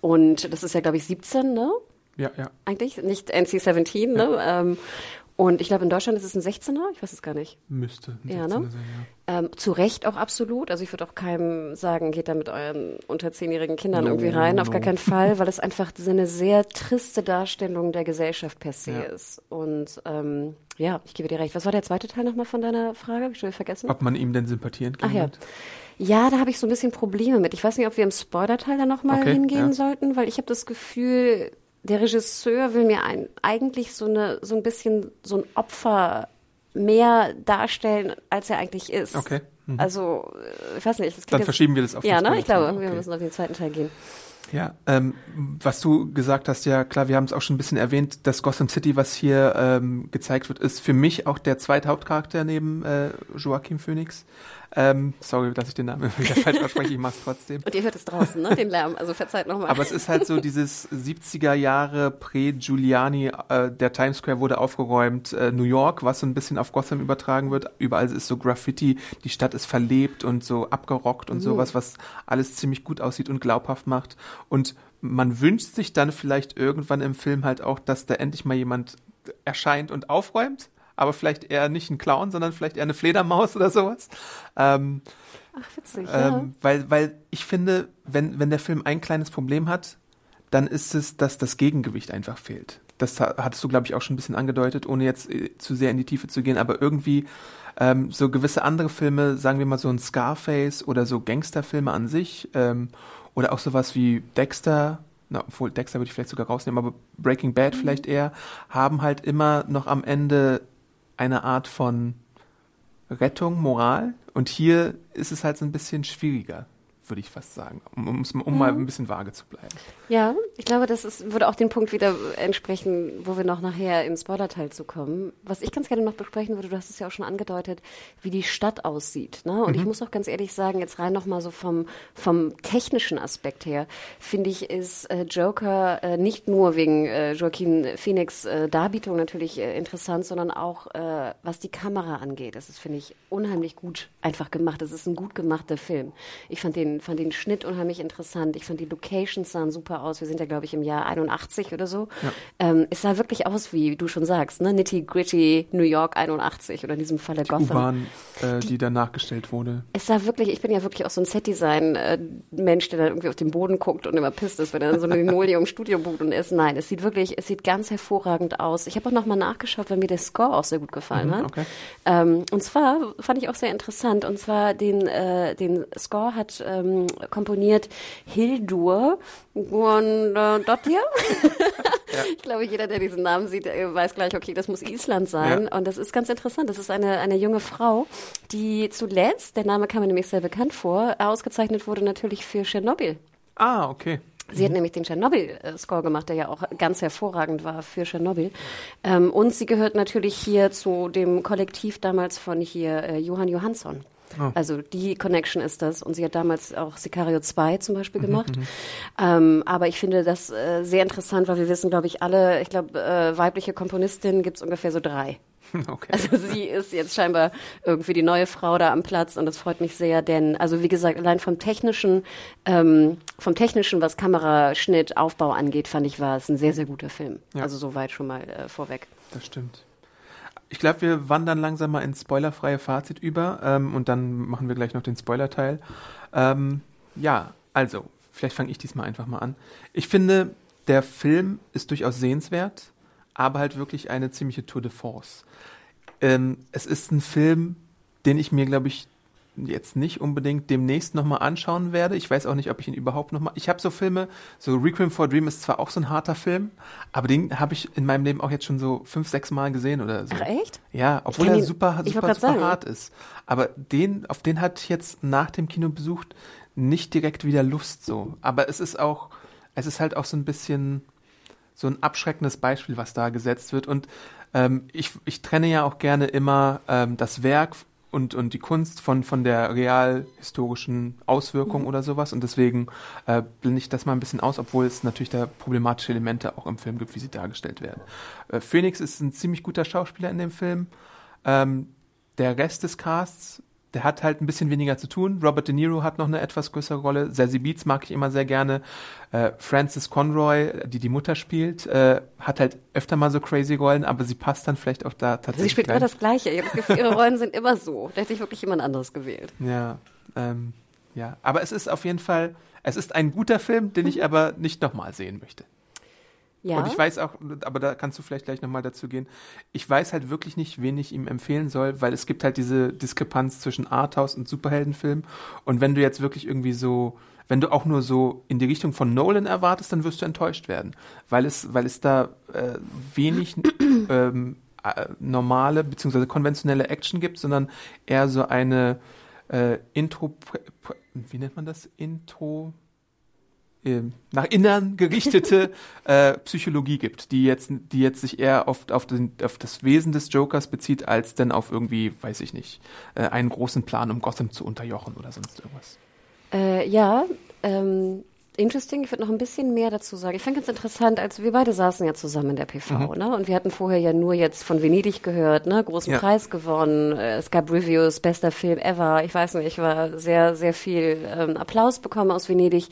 und das ist ja, glaube ich, 17, ne? ja, ja. Eigentlich, nicht NC-17, ne? Ähm, und ich glaube, in Deutschland ist es ein 16er, ich weiß es gar nicht. Müsste. ein Ja, 16er ne? sein, ja. Ähm, zu Recht auch absolut. Also ich würde auch keinem sagen, geht da mit euren unter zehnjährigen Kindern irgendwie rein. Auf no. gar keinen Fall, [LAUGHS] weil es einfach so eine sehr triste Darstellung der Gesellschaft per se Ja. ist. Und ähm, ja, ich gebe dir recht. Was war der zweite Teil nochmal von deiner Frage? Hab ich schon wieder vergessen? Ob man ihm denn Sympathie Ach ja. entgegenbringt? Ja, da habe ich so ein bisschen Probleme mit. Ich weiß nicht, ob wir im Spoiler-Teil da nochmal Okay, hingehen ja. sollten, weil ich habe das Gefühl, der Regisseur will mir ein, eigentlich so, eine, so ein bisschen so ein Opfer mehr darstellen, als er eigentlich ist. Okay. Mhm. Also, äh, ich weiß nicht. Das Dann jetzt- verschieben wir das auf den Ja, ne? Ich glaube, wir Okay. müssen auf den zweiten Teil gehen. Ja, ähm, was du gesagt hast, ja klar, wir haben es auch schon ein bisschen erwähnt, das Gotham City, was hier ähm, gezeigt wird, ist für mich auch der zweite Hauptcharakter neben äh, Joaquin Phoenix. Ähm, sorry, dass ich den Namen wieder falsch ausspreche, ich mach's trotzdem. Und ihr hört es draußen, ne? Den Lärm, also verzeiht nochmal. Aber es ist halt so dieses 70er Jahre Prä-Giuliani, äh, der Times Square wurde aufgeräumt, äh, New York, was so ein bisschen auf Gotham übertragen wird. Überall ist so Graffiti, die Stadt ist verlebt und so abgerockt und mhm. sowas, was alles ziemlich gut aussieht und glaubhaft macht. Und man wünscht sich dann vielleicht irgendwann im Film halt auch, dass da endlich mal jemand erscheint und aufräumt, aber vielleicht eher nicht ein Clown, sondern vielleicht eher eine Fledermaus oder sowas. Ähm, Ach, witzig, ähm, ja. Weil, weil ich finde, wenn, wenn der Film ein kleines Problem hat, dann ist es, dass das Gegengewicht einfach fehlt. Das hattest du, glaube ich, auch schon ein bisschen angedeutet, ohne jetzt äh, zu sehr in die Tiefe zu gehen, aber irgendwie ähm, so gewisse andere Filme, sagen wir mal so ein Scarface oder so Gangsterfilme an sich ähm, oder auch sowas wie Dexter, na, obwohl Dexter würde ich vielleicht sogar rausnehmen, aber Breaking Bad mhm. vielleicht eher, haben halt immer noch am Ende eine Art von Rettung, Moral. Und hier ist es halt so ein bisschen schwieriger würde ich fast sagen, um, um, um mhm. mal ein bisschen vage zu bleiben. Ja, ich glaube, das ist, würde auch den Punkt wieder entsprechen, wo wir noch nachher im Spoiler-Teil zu kommen. Was ich ganz gerne noch besprechen würde, du hast es ja auch schon angedeutet, wie die Stadt aussieht. Ne? Und mhm. ich muss auch ganz ehrlich sagen, jetzt rein nochmal so vom, vom technischen Aspekt her, finde ich, ist äh, Joker äh, nicht nur wegen äh, Joaquin Phoenix äh, Darbietung natürlich äh, interessant, sondern auch, äh, was die Kamera angeht. Das ist, finde ich, unheimlich gut einfach gemacht. Das ist ein gut gemachter Film. Ich fand den fand den Schnitt unheimlich interessant. Ich fand die Locations sahen super aus. Wir sind ja, glaube ich, im Jahr 81 oder so. Ja. Ähm, es sah wirklich aus, wie du schon sagst, ne? Nitty Gritty New York 81 oder in diesem Falle Gotham. Die U-Bahn, äh, die, die dann nachgestellt wurde. Es sah wirklich, ich bin ja wirklich auch so ein Set-Design-Mensch, der dann irgendwie auf den Boden guckt und immer pisst ist, wenn er dann so ein [LAUGHS] Linoleum-Studio bucht und ist. Nein, es sieht wirklich, es sieht ganz hervorragend aus. Ich habe auch nochmal nachgeschaut, weil mir der Score auch sehr gut gefallen mhm, hat. Okay. Ähm, und zwar fand ich auch sehr interessant. Und zwar den, äh, den Score hat ähm, ähm, komponiert Hildur Guðnadóttir. [LAUGHS] ja. Ich glaube, jeder, der diesen Namen sieht, weiß gleich, okay, das muss Island sein. Ja. Und das ist ganz interessant. Das ist eine, eine junge Frau, die zuletzt, der Name kam mir nämlich sehr bekannt vor, ausgezeichnet wurde natürlich für Tschernobyl. Ah, okay. Sie hat mhm. nämlich den Tschernobyl-Score gemacht, der ja auch ganz hervorragend war für Tschernobyl. Ähm, und sie gehört natürlich hier zu dem Kollektiv damals von hier äh, Johann Johansson. Oh. Also die Connection ist das. Und sie hat damals auch Sicario 2 zum Beispiel mhm, gemacht. Mhm, ähm, aber ich finde das äh, sehr interessant, weil wir wissen, glaube ich, alle, ich glaube, äh, weibliche Komponistinnen gibt es ungefähr so drei. [LAUGHS] Okay. Also sie ist jetzt scheinbar irgendwie die neue Frau da am Platz und das freut mich sehr, denn also wie gesagt, allein vom technischen, ähm, vom technischen, was Kameraschnitt, Aufbau angeht, fand ich, war es ein sehr, sehr guter Film. Ja. Also soweit schon mal äh, vorweg. Das stimmt. Ich glaube, wir wandern langsam mal ins spoilerfreie Fazit über ähm, und dann machen wir gleich noch den Spoiler-Teil. Ähm, ja, also, vielleicht fange ich diesmal einfach mal an. Ich finde, der Film ist durchaus sehenswert, aber halt wirklich eine ziemliche Tour de Force. Ähm, es ist ein Film, den ich mir, glaube ich, jetzt nicht unbedingt demnächst nochmal anschauen werde. Ich weiß auch nicht, ob ich ihn überhaupt nochmal. Ich habe so Filme, so Requiem for a Dream ist zwar auch so ein harter Film, aber den habe ich in meinem Leben auch jetzt schon so fünf, sechs Mal gesehen oder so. Ach echt? Ja, obwohl er super, super, super hart ist. Aber den, auf den hatte ich jetzt nach dem Kino besucht nicht direkt wieder Lust so. Aber es ist auch, es ist halt auch so ein bisschen so ein abschreckendes Beispiel, was da gesetzt wird. Und ähm, ich, ich trenne ja auch gerne immer ähm, das Werk und, und die Kunst von, von der realhistorischen Auswirkung mhm. oder sowas. Und deswegen äh, blende ich das mal ein bisschen aus, obwohl es natürlich da problematische Elemente auch im Film gibt, wie sie dargestellt werden. Äh, Phoenix ist ein ziemlich guter Schauspieler in dem Film. Ähm, der Rest des Casts der hat halt ein bisschen weniger zu tun. Robert De Niro hat noch eine etwas größere Rolle. Zazie Beats mag ich immer sehr gerne. Äh, Frances Conroy, die die Mutter spielt, äh, hat halt öfter mal so crazy Rollen, aber sie passt dann vielleicht auch da tatsächlich. Sie spielt rein. immer das Gleiche. Ich habe das Gefühl, ihre Rollen sind immer so. Da hätte ich wirklich jemand anderes gewählt. Ja, ähm, ja. Aber es ist auf jeden Fall, es ist ein guter Film, den ich aber nicht nochmal sehen möchte. Ja. Und ich weiß auch, aber da kannst du vielleicht gleich nochmal dazu gehen. Ich weiß halt wirklich nicht, wen ich ihm empfehlen soll, weil es gibt halt diese Diskrepanz zwischen Arthouse und Superheldenfilm. Und wenn du jetzt wirklich irgendwie so, wenn du auch nur so in die Richtung von Nolan erwartest, dann wirst du enttäuscht werden, weil es, weil es da äh, wenig [CLEARS THROAT] ähm, äh, normale bzw. konventionelle Action gibt, sondern eher so eine äh, Intro, wie nennt man das? Intro nach innen gerichtete [LAUGHS] äh, Psychologie gibt, die jetzt, die jetzt sich eher auf, auf, den, auf das Wesen des Jokers bezieht, als denn auf irgendwie, weiß ich nicht, äh, einen großen Plan, um Gotham zu unterjochen oder sonst irgendwas. Äh, ja, ähm, interesting. Ich würde noch ein bisschen mehr dazu sagen. Ich fand ganz interessant, als wir beide saßen ja zusammen in der PV, mhm. ne? Und wir hatten vorher ja nur jetzt von Venedig gehört, ne? Großen ja. Preis gewonnen. Äh, es gab Reviews, bester Film ever. Ich weiß nicht, ich war sehr, sehr viel ähm, Applaus bekommen aus Venedig.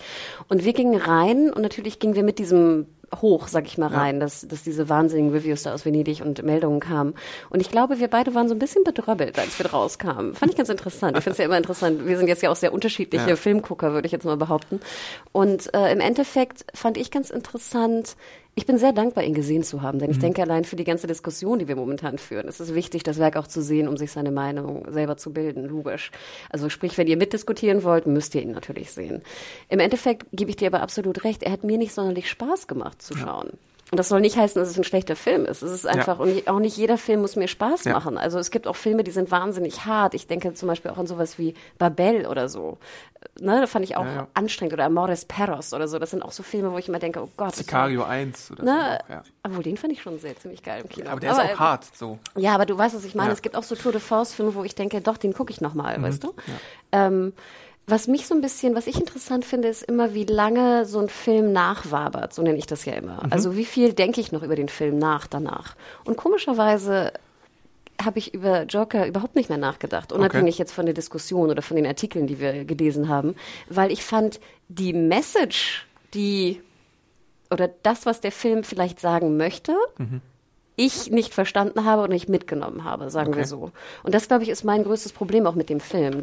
Und wir gingen rein und natürlich gingen wir mit diesem hoch, sag ich mal, rein, ja. dass, dass diese wahnsinnigen Reviews da aus Venedig und Meldungen kamen. Und ich glaube, wir beide waren so ein bisschen bedröppelt, als wir rauskamen. Fand ich ganz interessant. Ich finde es ja immer interessant. Wir sind jetzt ja auch sehr unterschiedliche ja. Filmgucker, würde ich jetzt mal behaupten. Und äh, im Endeffekt fand ich ganz interessant, ich bin sehr dankbar, ihn gesehen zu haben, denn ich mhm. denke, allein für die ganze Diskussion, die wir momentan führen, ist es wichtig, das Werk auch zu sehen, um sich seine Meinung selber zu bilden, logisch. Also sprich, wenn ihr mitdiskutieren wollt, müsst ihr ihn natürlich sehen. Im Endeffekt gebe ich dir aber absolut recht, er hat mir nicht sonderlich Spaß gemacht zu schauen. Ja. Und das soll nicht heißen, dass es ein schlechter Film ist. Es ist einfach, ja. und auch nicht jeder Film muss mir Spaß ja. machen. Also es gibt auch Filme, die sind wahnsinnig hart. Ich denke zum Beispiel auch an sowas wie Babel oder so. Ne, da fand ich auch ja, anstrengend. Oder Amores Perros oder so. Das sind auch so Filme, wo ich immer denke, oh Gott. Sicario 1 oder ne? so. Auch, ja. Obwohl, den fand ich schon sehr ziemlich geil im Kino. aber der aber, ist auch hart, so. Ja, aber du weißt, was ich meine. Es gibt auch so Tour de Force-Filme, wo ich denke, doch, den gucke ich nochmal, mhm. weißt du? Ähm, was mich so ein bisschen, was ich interessant finde, ist immer, wie lange so ein Film nachwabert, so nenne ich das ja immer. Mhm. Also wie viel denke ich noch über den Film nach danach. Und komischerweise habe ich über Joker überhaupt nicht mehr nachgedacht, unabhängig okay. jetzt von der Diskussion oder von den Artikeln, die wir gelesen haben, weil ich fand die Message, die oder das, was der Film vielleicht sagen möchte, mhm. ich nicht verstanden habe und nicht mitgenommen habe, sagen okay. wir so. Und das, glaube ich, ist mein größtes Problem auch mit dem Film.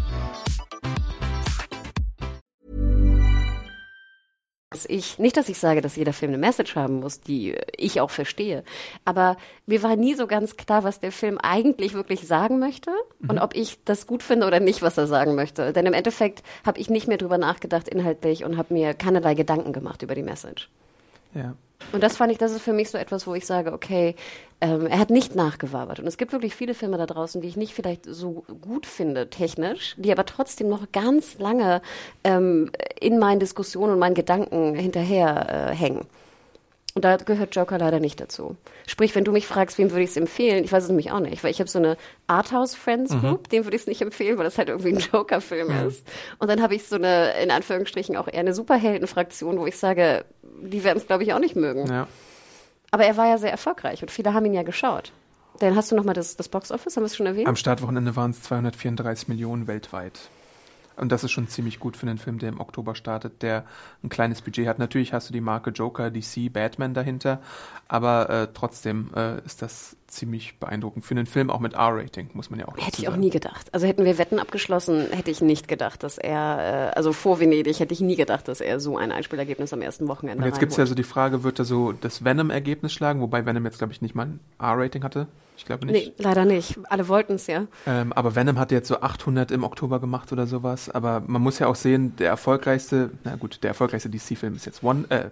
Ich, nicht, dass ich sage, dass jeder Film eine Message haben muss, die ich auch verstehe, aber mir war nie so ganz klar, was der Film eigentlich wirklich sagen möchte mhm. und ob ich das gut finde oder nicht, was er sagen möchte. Denn im Endeffekt habe ich nicht mehr drüber nachgedacht inhaltlich und habe mir keinerlei Gedanken gemacht über die Message. Ja. Und das fand ich, das ist für mich so etwas, wo ich sage, okay, ähm, er hat nicht nachgewabert. Und es gibt wirklich viele Filme da draußen, die ich nicht vielleicht so gut finde, technisch, die aber trotzdem noch ganz lange ähm, in meinen Diskussionen und meinen Gedanken hinterher äh, hängen. Und da gehört Joker leider nicht dazu. Sprich, wenn du mich fragst, wem würde ich es empfehlen, ich weiß es nämlich auch nicht, weil ich habe so eine Arthouse Friends Group, mhm. dem würde ich es nicht empfehlen, weil das halt irgendwie ein Joker-Film mhm. ist. Und dann habe ich so eine, in Anführungsstrichen, auch eher eine Superhelden-Fraktion, wo ich sage, die werden es, glaube ich, auch nicht mögen. Ja. Aber er war ja sehr erfolgreich und viele haben ihn ja geschaut. Dann hast du nochmal das, das Box-Office, haben wir es schon erwähnt? Am Startwochenende waren es 234 Millionen weltweit. Und das ist schon ziemlich gut für einen Film, der im Oktober startet, der ein kleines Budget hat. Natürlich hast du die Marke Joker, DC, Batman dahinter, aber äh, trotzdem äh, ist das ziemlich beeindruckend. Für einen Film auch mit R-Rating, muss man ja auch Hätte ich auch nie gedacht. Also hätten wir Wetten abgeschlossen, hätte ich nicht gedacht, dass er, äh, also vor Venedig hätte ich nie gedacht, dass er so ein Einspielergebnis am ersten Wochenende Und jetzt gibt es ja so die Frage, wird er so das Venom-Ergebnis schlagen, wobei Venom jetzt, glaube ich, nicht mal ein R-Rating hatte. Ich glaube nicht. Nee, leider nicht. Alle wollten es ja. Ähm, aber Venom hat jetzt so 800 im Oktober gemacht oder sowas. Aber man muss ja auch sehen, der erfolgreichste, na gut, der erfolgreichste DC-Film ist jetzt One, äh,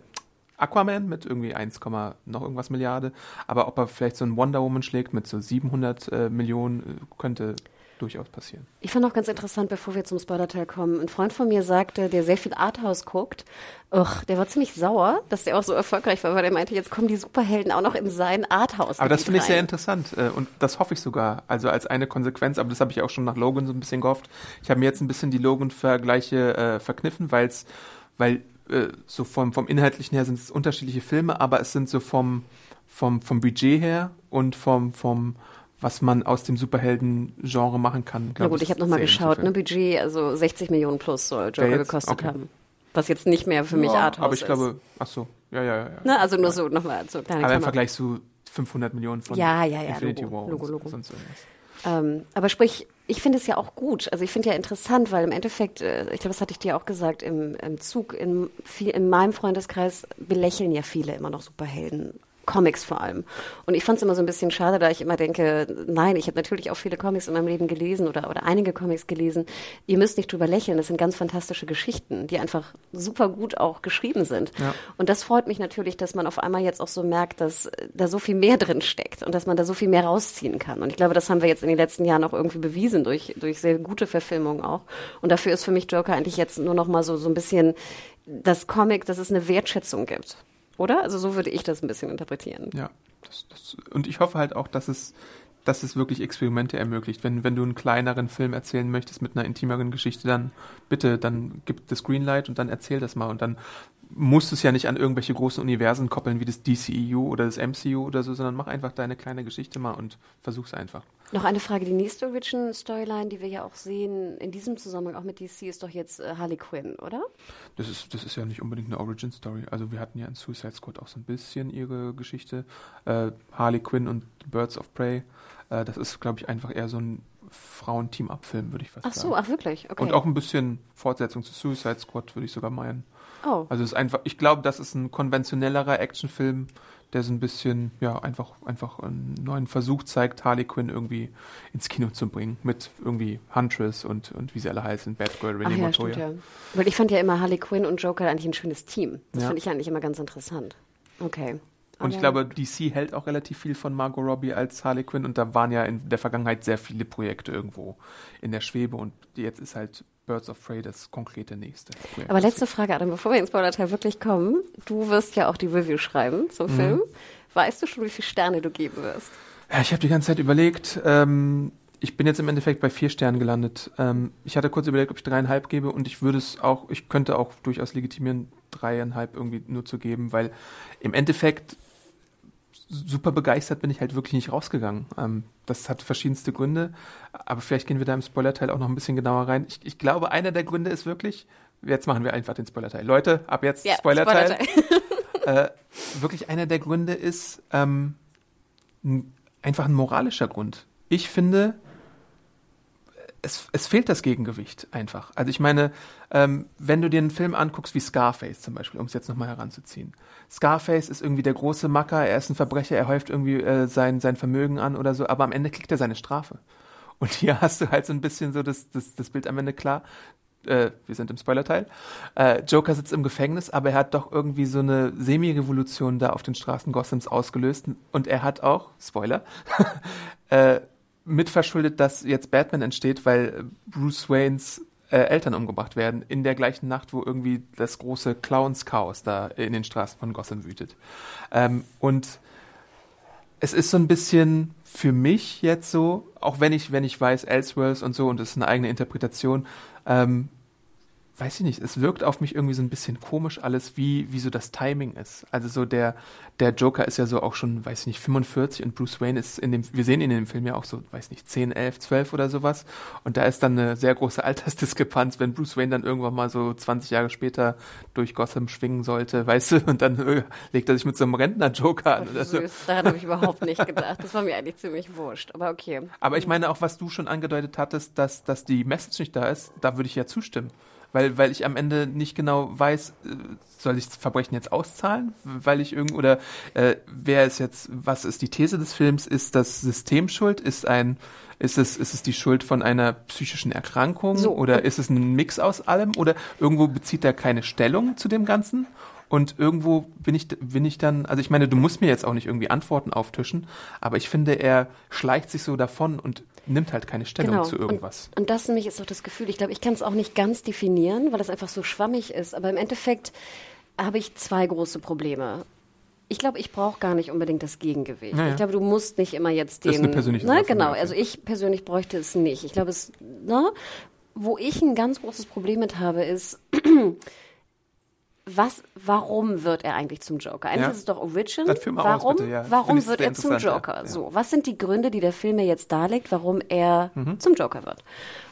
Aquaman mit irgendwie 1, noch irgendwas Milliarde. Aber ob er vielleicht so ein Wonder Woman schlägt mit so 700 äh, Millionen, äh, könnte durchaus passieren. Ich fand auch ganz interessant, bevor wir zum Spoiler-Teil kommen, ein Freund von mir sagte, der sehr viel Arthouse guckt, ugh, der war ziemlich sauer, dass der auch so erfolgreich war, weil er meinte, jetzt kommen die Superhelden auch noch in sein Arthouse. Aber das finde ich sehr interessant äh, und das hoffe ich sogar, also als eine Konsequenz, aber das habe ich auch schon nach Logan so ein bisschen gehofft. Ich habe mir jetzt ein bisschen die Logan-Vergleiche äh, verkniffen, weil's, weil äh, so vom, vom Inhaltlichen her sind es unterschiedliche Filme, aber es sind so vom, vom, vom Budget her und vom, vom was man aus dem Superhelden-Genre machen kann. Na gut, ich habe nochmal geschaut, ne, Budget, also 60 Millionen plus soll Joker gekostet okay. haben. Was jetzt nicht mehr für mich ja, Arthouse Aber ich ist. glaube, ach so, ja, ja, ja. Ne, also nur so nochmal so kleine Aber im Vergleich zu 500 Millionen von ja, ja, ja, Infinity Logo, War Logo, Logo. sonst irgendwas. Ähm, aber sprich, ich finde es ja auch gut. Also ich finde ja interessant, weil im Endeffekt, äh, ich glaube, das hatte ich dir auch gesagt, im, im Zug, in, in meinem Freundeskreis belächeln ja viele immer noch Superhelden Comics vor allem. Und ich fand es immer so ein bisschen schade, da ich immer denke, nein, ich habe natürlich auch viele Comics in meinem Leben gelesen oder, oder einige Comics gelesen. Ihr müsst nicht drüber lächeln, das sind ganz fantastische Geschichten, die einfach super gut auch geschrieben sind. Ja. Und das freut mich natürlich, dass man auf einmal jetzt auch so merkt, dass da so viel mehr drin steckt und dass man da so viel mehr rausziehen kann. Und ich glaube, das haben wir jetzt in den letzten Jahren auch irgendwie bewiesen durch, durch sehr gute Verfilmungen auch. Und dafür ist für mich Joker eigentlich jetzt nur noch mal so, so ein bisschen das Comic, dass es eine Wertschätzung gibt. Oder? Also so würde ich das ein bisschen interpretieren. Ja. Das, das, und ich hoffe halt auch, dass es, dass es wirklich Experimente ermöglicht. Wenn, wenn du einen kleineren Film erzählen möchtest mit einer intimeren Geschichte, dann bitte, dann gib das Greenlight und dann erzähl das mal. Und dann musst du es ja nicht an irgendwelche großen Universen koppeln wie das DCEU oder das MCU oder so, sondern mach einfach deine kleine Geschichte mal und versuch's einfach. Noch eine Frage, die nächste Origin-Storyline, die wir ja auch sehen, in diesem Zusammenhang auch mit DC, ist doch jetzt äh, Harley Quinn, oder? Das ist, das ist ja nicht unbedingt eine Origin-Story. Also wir hatten ja in Suicide Squad auch so ein bisschen ihre Geschichte. Äh, Harley Quinn und Birds of Prey, äh, das ist, glaube ich, einfach eher so ein Frauen-Team-Up-Film, würde ich fast ach sagen. Ach so, ach wirklich? Okay. Und auch ein bisschen Fortsetzung zu Suicide Squad, würde ich sogar meinen. Oh. Also es ist einfach, ich glaube, das ist ein konventionellerer Actionfilm, der so ein bisschen, ja, einfach, einfach einen neuen Versuch zeigt, Harley Quinn irgendwie ins Kino zu bringen. Mit irgendwie Huntress und, und wie sie alle heißen, Batgirl, René Ach ja, Montoya. Stimmt, ja. Weil ich fand ja immer Harley Quinn und Joker eigentlich ein schönes Team. Das ja. fand ich eigentlich immer ganz interessant. Okay. Und ich glaube, DC hält auch relativ viel von Margot Robbie als Harley Quinn und da waren ja in der Vergangenheit sehr viele Projekte irgendwo in der Schwebe und jetzt ist halt Birds of Prey das konkrete nächste. Projekt. Aber letzte Frage, Adam, bevor wir ins Spoiler-Teil wirklich kommen. Du wirst ja auch die Review schreiben zum mhm. Film. Weißt du schon, wie viele Sterne du geben wirst? Ja, ich habe die ganze Zeit überlegt. Ähm, ich bin jetzt im Endeffekt bei vier Sternen gelandet. Ähm, ich hatte kurz überlegt, ob ich dreieinhalb gebe und ich würde es auch, ich könnte auch durchaus legitimieren, dreieinhalb irgendwie nur zu geben, weil im Endeffekt super begeistert bin ich halt wirklich nicht rausgegangen. Ähm, das hat verschiedenste Gründe, aber vielleicht gehen wir da im Spoilerteil auch noch ein bisschen genauer rein. Ich, ich glaube, einer der Gründe ist wirklich, jetzt machen wir einfach den Spoilerteil. Leute, ab jetzt ja, Spoilerteil. Spoilerteil. [LAUGHS] äh, wirklich einer der Gründe ist ähm, einfach ein moralischer Grund. Ich finde, es, es fehlt das Gegengewicht einfach. Also ich meine, ähm, wenn du dir einen Film anguckst wie Scarface zum Beispiel, um es jetzt nochmal heranzuziehen. Scarface ist irgendwie der große Macker, er ist ein Verbrecher, er häuft irgendwie äh, sein, sein Vermögen an oder so, aber am Ende kriegt er seine Strafe. Und hier [LAUGHS] hast du halt so ein bisschen so das, das, das Bild am Ende klar. Äh, wir sind im Spoilerteil. Äh, Joker sitzt im Gefängnis, aber er hat doch irgendwie so eine Semi-Revolution da auf den Straßen Gothams ausgelöst. Und er hat auch, Spoiler, [LAUGHS] äh, mitverschuldet, dass jetzt Batman entsteht, weil Bruce Waynes äh, Eltern umgebracht werden, in der gleichen Nacht, wo irgendwie das große Clowns-Chaos da in den Straßen von Gotham wütet. Ähm, und es ist so ein bisschen für mich jetzt so, auch wenn ich, wenn ich weiß, Elseworlds und so, und es ist eine eigene Interpretation, ähm, weiß ich nicht, es wirkt auf mich irgendwie so ein bisschen komisch alles, wie, wie so das Timing ist. Also so der, der Joker ist ja so auch schon, weiß ich nicht, 45 und Bruce Wayne ist in dem, wir sehen ihn in dem Film ja auch so, weiß nicht, 10, 11, 12 oder sowas. Und da ist dann eine sehr große [LAUGHS] Altersdiskrepanz, wenn Bruce Wayne dann irgendwann mal so 20 Jahre später durch Gotham schwingen sollte, [LAUGHS] weißt du, und dann äh, legt er sich mit so einem Rentner-Joker an. Oder so. Daran habe ich überhaupt nicht gedacht. Das war mir eigentlich ziemlich wurscht, aber okay. Aber ich meine auch, was du schon angedeutet hattest, dass, dass die Message nicht da ist, da würde ich ja zustimmen weil, weil ich am Ende nicht genau weiß, äh, soll ich das Verbrechen jetzt auszahlen, weil ich irgend oder äh, wer ist jetzt, was ist die These des Films? Ist das System schuld? Ist ein ist es, ist es die Schuld von einer psychischen Erkrankung so. oder ist es ein Mix aus allem oder irgendwo bezieht er keine Stellung zu dem Ganzen und irgendwo bin ich, bin ich dann, also ich meine, du musst mir jetzt auch nicht irgendwie Antworten auftischen, aber ich finde, er schleicht sich so davon und nimmt halt keine Stellung genau. zu irgendwas. Und, und das nämlich ist auch das Gefühl, ich glaube, ich kann es auch nicht ganz definieren, weil das einfach so schwammig ist, aber im Endeffekt habe ich zwei große Probleme. Ich glaube, ich brauche gar nicht unbedingt das Gegengewicht. Naja. Ich glaube, du musst nicht immer jetzt den. Das ist eine persönliche ne, Genau, also ich persönlich bräuchte es nicht. Ich glaube, es, ne, wo ich ein ganz großes Problem mit habe, ist, [CLEARS THROAT] was, warum wird er eigentlich zum Joker? Eigentlich Ja. ist es doch Origin. Mal aus, warum bitte, ja. Warum wird er zum Joker? ja. Mhm. So, was sind die Gründe, die der Film mir jetzt darlegt, warum er zum Joker wird?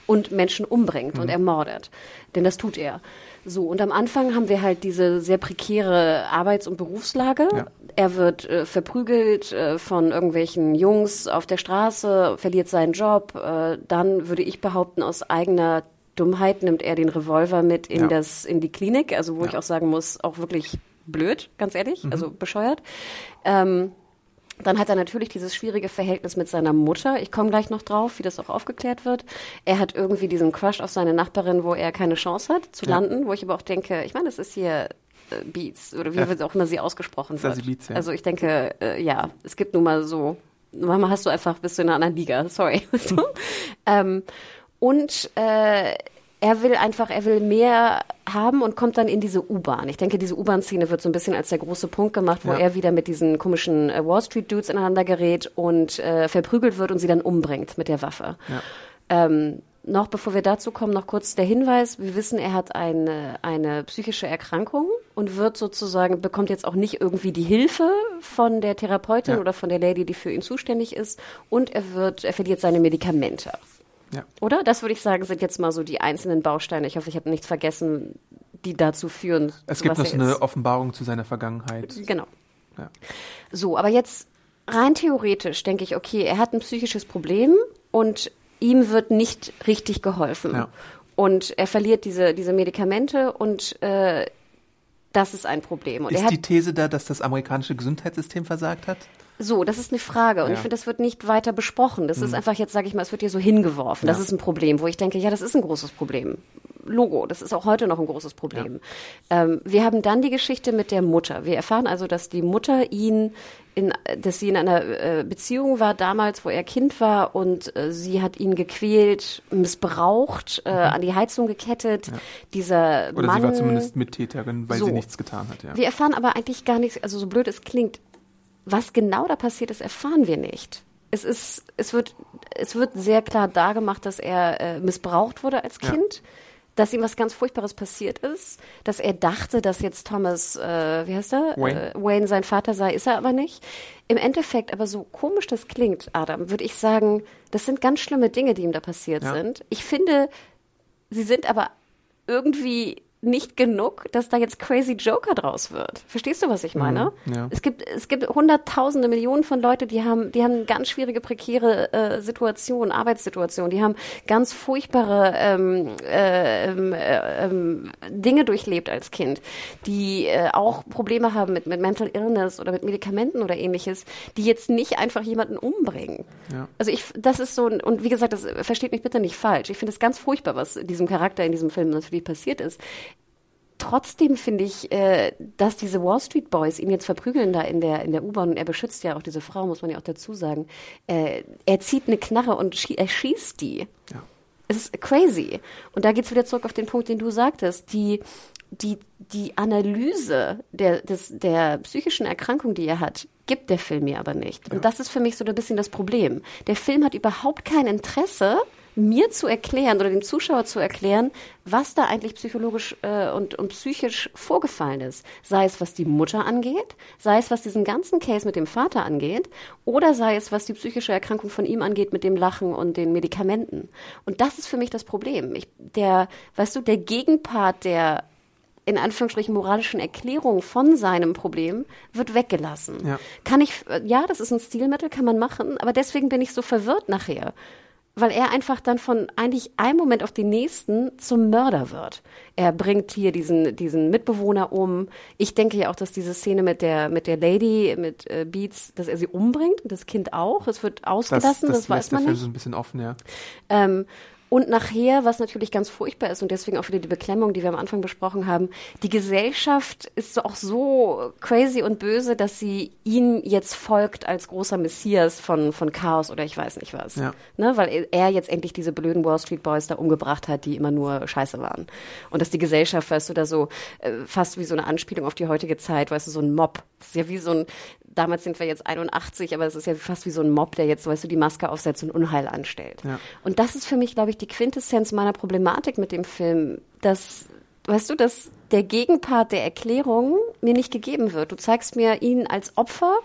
Und Menschen umbringt Mhm. und ermordet. Denn das tut er. So, und am Anfang haben wir halt diese sehr prekäre Arbeits- und Berufslage. Ja. Er wird äh, verprügelt äh, von irgendwelchen Jungs auf der Straße, verliert seinen Job. Äh, dann würde ich behaupten, aus eigener Dummheit nimmt er den Revolver mit in Ja. das in die Klinik, also wo ich Ja. auch sagen muss, auch wirklich blöd, ganz ehrlich, also bescheuert. Ähm, dann hat er natürlich dieses schwierige Verhältnis mit seiner Mutter. Ich komme gleich noch drauf, wie das auch aufgeklärt wird. Er hat irgendwie diesen Crush auf seine Nachbarin, wo er keine Chance hat zu Ja. landen, wo ich aber auch denke, ich meine, das ist hier äh, Beats oder wie Ja. auch immer sie ausgesprochen wird. Sassy Beats, ja. Also ich denke, äh, ja, es gibt nun mal so, manchmal hast du einfach, bist du in einer anderen Liga, sorry. [LAUGHS] du? ähm, und äh, er will einfach, er will mehr haben und kommt dann in diese U-Bahn. Ich denke, diese U-Bahn-Szene wird so ein bisschen als der große Punkt gemacht, wo Ja. er wieder mit diesen komischen äh, Wall Street Dudes ineinander gerät und äh, verprügelt wird und sie dann umbringt mit der Waffe. Ja. Ähm, noch bevor wir dazu kommen, noch kurz der Hinweis. Wir wissen, er hat eine, eine psychische Erkrankung und wird sozusagen, bekommt jetzt auch nicht irgendwie die Hilfe von der Therapeutin Ja. oder von der Lady, die für ihn zuständig ist. Und er wird, er verliert seine Medikamente. Ja. Oder? Das würde ich sagen, sind jetzt mal so die einzelnen Bausteine. Ich hoffe, ich habe nichts vergessen, die dazu führen. Es gibt noch eine ist. Offenbarung zu seiner Vergangenheit. Genau. Ja. So, aber jetzt rein theoretisch denke ich, okay, er hat ein psychisches Problem und ihm wird nicht richtig geholfen. Ja. Und er verliert diese, diese Medikamente und äh, das ist ein Problem. Und Ist die These da, dass das amerikanische Gesundheitssystem versagt hat? So, das ist eine Frage und Ja. Mhm. ich finde, das wird nicht weiter besprochen. Das ist einfach jetzt, sage ich mal, es wird hier so hingeworfen. Das Ja. ist ein Problem, wo ich denke, ja, das ist ein großes Problem. Logo, das ist auch heute noch ein großes Problem. Ähm, wir haben dann die Geschichte mit der Mutter. Wir erfahren also, dass die Mutter ihn in, dass sie in einer äh, Beziehung war damals, wo er Kind war und äh, sie hat ihn gequält, missbraucht, äh, an die Heizung gekettet. Dieser Mhm. Oder Mann, sie war zumindest Mittäterin, weil So. sie nichts getan hat. Ja. wir erfahren aber eigentlich gar nichts, also so blöd es klingt, was genau da passiert ist, erfahren wir nicht. Es ist, es wird, es wird sehr klar dargemacht, dass er äh, missbraucht wurde als Ja. Kind, dass ihm was ganz Furchtbares passiert ist, dass er dachte, dass jetzt Thomas, äh, wie heißt er? Wayne. Äh, Wayne sein Vater sei, ist er aber nicht. Im Endeffekt, aber so komisch das klingt, Adam, würde ich sagen, das sind ganz schlimme Dinge, die ihm da passiert Ja. sind. Ich finde, sie sind aber irgendwie nicht genug, dass da jetzt Crazy Joker draus wird. Verstehst du, was ich meine? Mhm, ja. Es gibt es gibt hunderttausende Millionen von Leute, die haben die haben ganz schwierige prekäre äh, Situation, Arbeitssituation, die haben ganz furchtbare ähm, äh, ähm, äh, ähm, Dinge durchlebt als Kind, die äh, auch Probleme haben mit mit Mental Illness oder mit Medikamenten oder ähnliches, die jetzt nicht einfach jemanden umbringen. Ja. Also ich, das ist so, ein- und wie gesagt, das versteht mich bitte nicht falsch. Ich finde es ganz furchtbar, was diesem Charakter in diesem Film natürlich passiert ist. Trotzdem finde ich, äh, dass diese Wall Street Boys ihn jetzt verprügeln da in der, in der U-Bahn und er beschützt ja auch diese Frau, muss man ja auch dazu sagen. Äh, er zieht eine Knarre und schie er schießt die. Ja. Es ist crazy. Und da geht's wieder zurück auf den Punkt, den du sagtest. Die, die, die Analyse der, des, der psychischen Erkrankung, die er hat, gibt der Film mir aber nicht. Und das ist für mich so ein bisschen das Problem. Der Film hat überhaupt kein Interesse, mir zu erklären oder dem Zuschauer zu erklären, was da eigentlich psychologisch äh, und, und psychisch vorgefallen ist. Sei es, was die Mutter angeht, sei es, was diesen ganzen Case mit dem Vater angeht, oder sei es, was die psychische Erkrankung von ihm angeht mit dem Lachen und den Medikamenten. Und das ist für mich das Problem. Ich, der, weißt du, der Gegenpart der in Anführungsstrichen moralischen Erklärung von seinem Problem wird weggelassen. Ja. Kann ich, ja, das ist ein Stilmittel, kann man machen, aber deswegen bin ich so verwirrt nachher. Weil er einfach dann von eigentlich einem Moment auf den nächsten zum Mörder wird. Er bringt hier diesen, diesen Mitbewohner um. Ich denke ja auch, dass diese Szene mit der, mit der Lady, mit äh, Beats, dass er sie umbringt und das Kind auch. Es wird Das, ausgelassen, das, das, weiß lässt der man nicht. so ein bisschen offen, ja. Ähm, und nachher, was natürlich ganz furchtbar ist und deswegen auch wieder die Beklemmung, die wir am Anfang besprochen haben, die Gesellschaft ist auch so crazy und böse, dass sie ihm jetzt folgt als großer Messias von, von Chaos oder ich weiß nicht was. Ja. Ne, weil er jetzt endlich diese blöden Wall Street Boys da umgebracht hat, die immer nur scheiße waren. Und dass die Gesellschaft, weißt du, da so äh, fast wie so eine Anspielung auf die heutige Zeit, weißt du, so ein Mob. Das ist ja wie so ein, damals sind wir jetzt 81, aber es ist ja fast wie so ein Mob, der jetzt, weißt du, die Maske aufsetzt und Unheil anstellt. Ja. Und das ist für mich, glaube ich, die Quintessenz meiner Problematik mit dem Film, dass, weißt du, dass der Gegenpart der Erklärung mir nicht gegeben wird. Du zeigst mir ihn als Opfer,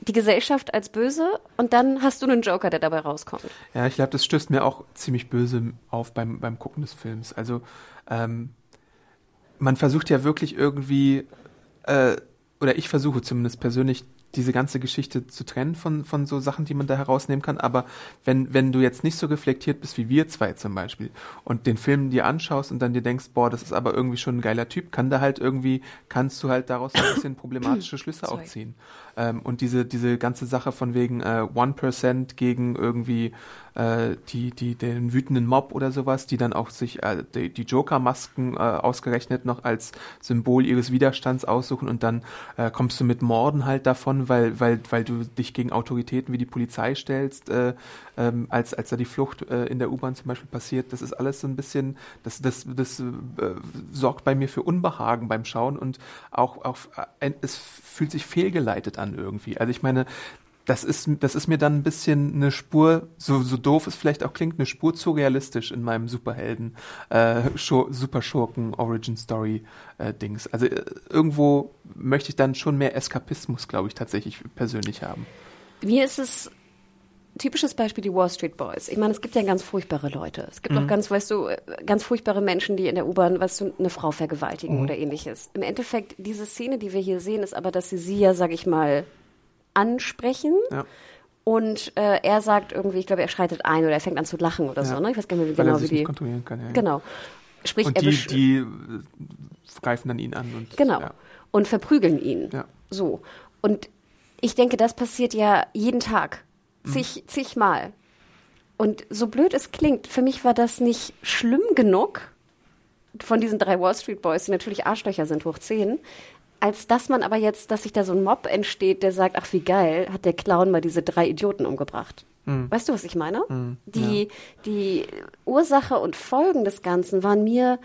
die Gesellschaft als böse und dann hast du einen Joker, der dabei rauskommt. Ja, ich glaube, das stößt mir auch ziemlich böse auf beim, beim Gucken des Films. Also ähm, man versucht ja wirklich irgendwie, äh, oder ich versuche zumindest persönlich, diese ganze Geschichte zu trennen von, von so Sachen, die man da herausnehmen kann. Aber wenn, wenn du jetzt nicht so reflektiert bist wie wir zwei zum Beispiel und den Film dir anschaust und dann dir denkst, boah, das ist aber irgendwie schon ein geiler Typ, kann da halt irgendwie, kannst du halt daraus ein bisschen problematische Schlüsse [CLEARS THROAT] auch ziehen. Ähm, und diese, diese ganze Sache von wegen äh, 1% gegen irgendwie äh, die, die, den wütenden Mob oder sowas, die dann auch sich äh, die, die Joker-Masken äh, ausgerechnet noch als Symbol ihres Widerstands aussuchen und dann äh, kommst du mit Morden halt davon, weil, weil, weil du dich gegen Autoritäten wie die Polizei stellst, äh, ähm, als, als da die Flucht äh, in der U-Bahn zum Beispiel passiert. Das ist alles so ein bisschen, das, das, das äh, sorgt bei mir für Unbehagen beim Schauen und auch, auch äh, es fühlt sich fehlgeleitet an irgendwie. Also ich meine, das ist, das ist mir dann ein bisschen eine Spur, so, so doof es vielleicht auch klingt, eine Spur zu realistisch in meinem Superhelden, äh, Superschurken, Origin Story äh, Dings. Also äh, irgendwo möchte ich dann schon mehr Eskapismus, glaube ich, tatsächlich persönlich haben. Mir ist es typisches Beispiel die Wall Street Boys. Ich meine, es gibt ja ganz furchtbare Leute. Es gibt mhm. auch ganz, weißt du, ganz furchtbare Menschen, die in der U-Bahn, weißt du, eine Frau vergewaltigen mhm. oder ähnliches. Im Endeffekt, diese Szene, die wir hier sehen, ist aber, dass sie sie ja, sag ich mal, ansprechen. Ja. Und äh, er sagt irgendwie, ich glaube, er schreitet ein oder er fängt an zu lachen oder ja. so. Ne? Ich weiß gar nicht mehr genau, wie die. kontrollieren kann, ja, Genau. Sprich, und die, die äh, greifen dann ihn an und genau und verprügeln ihn. Ja. So und ich denke, das passiert ja jeden Tag, mhm. zig, mhm. zigmal. Und so blöd es klingt, für mich war das nicht schlimm genug von diesen drei Wall Street Boys, die natürlich Arschlöcher sind hoch zehn, als dass man aber jetzt, dass sich da so ein Mob entsteht, der sagt, ach wie geil, hat der Clown mal diese drei Idioten umgebracht. Mhm. Weißt du, was ich meine? Mhm, die, ja. die Ursache und Folgen des Ganzen waren mir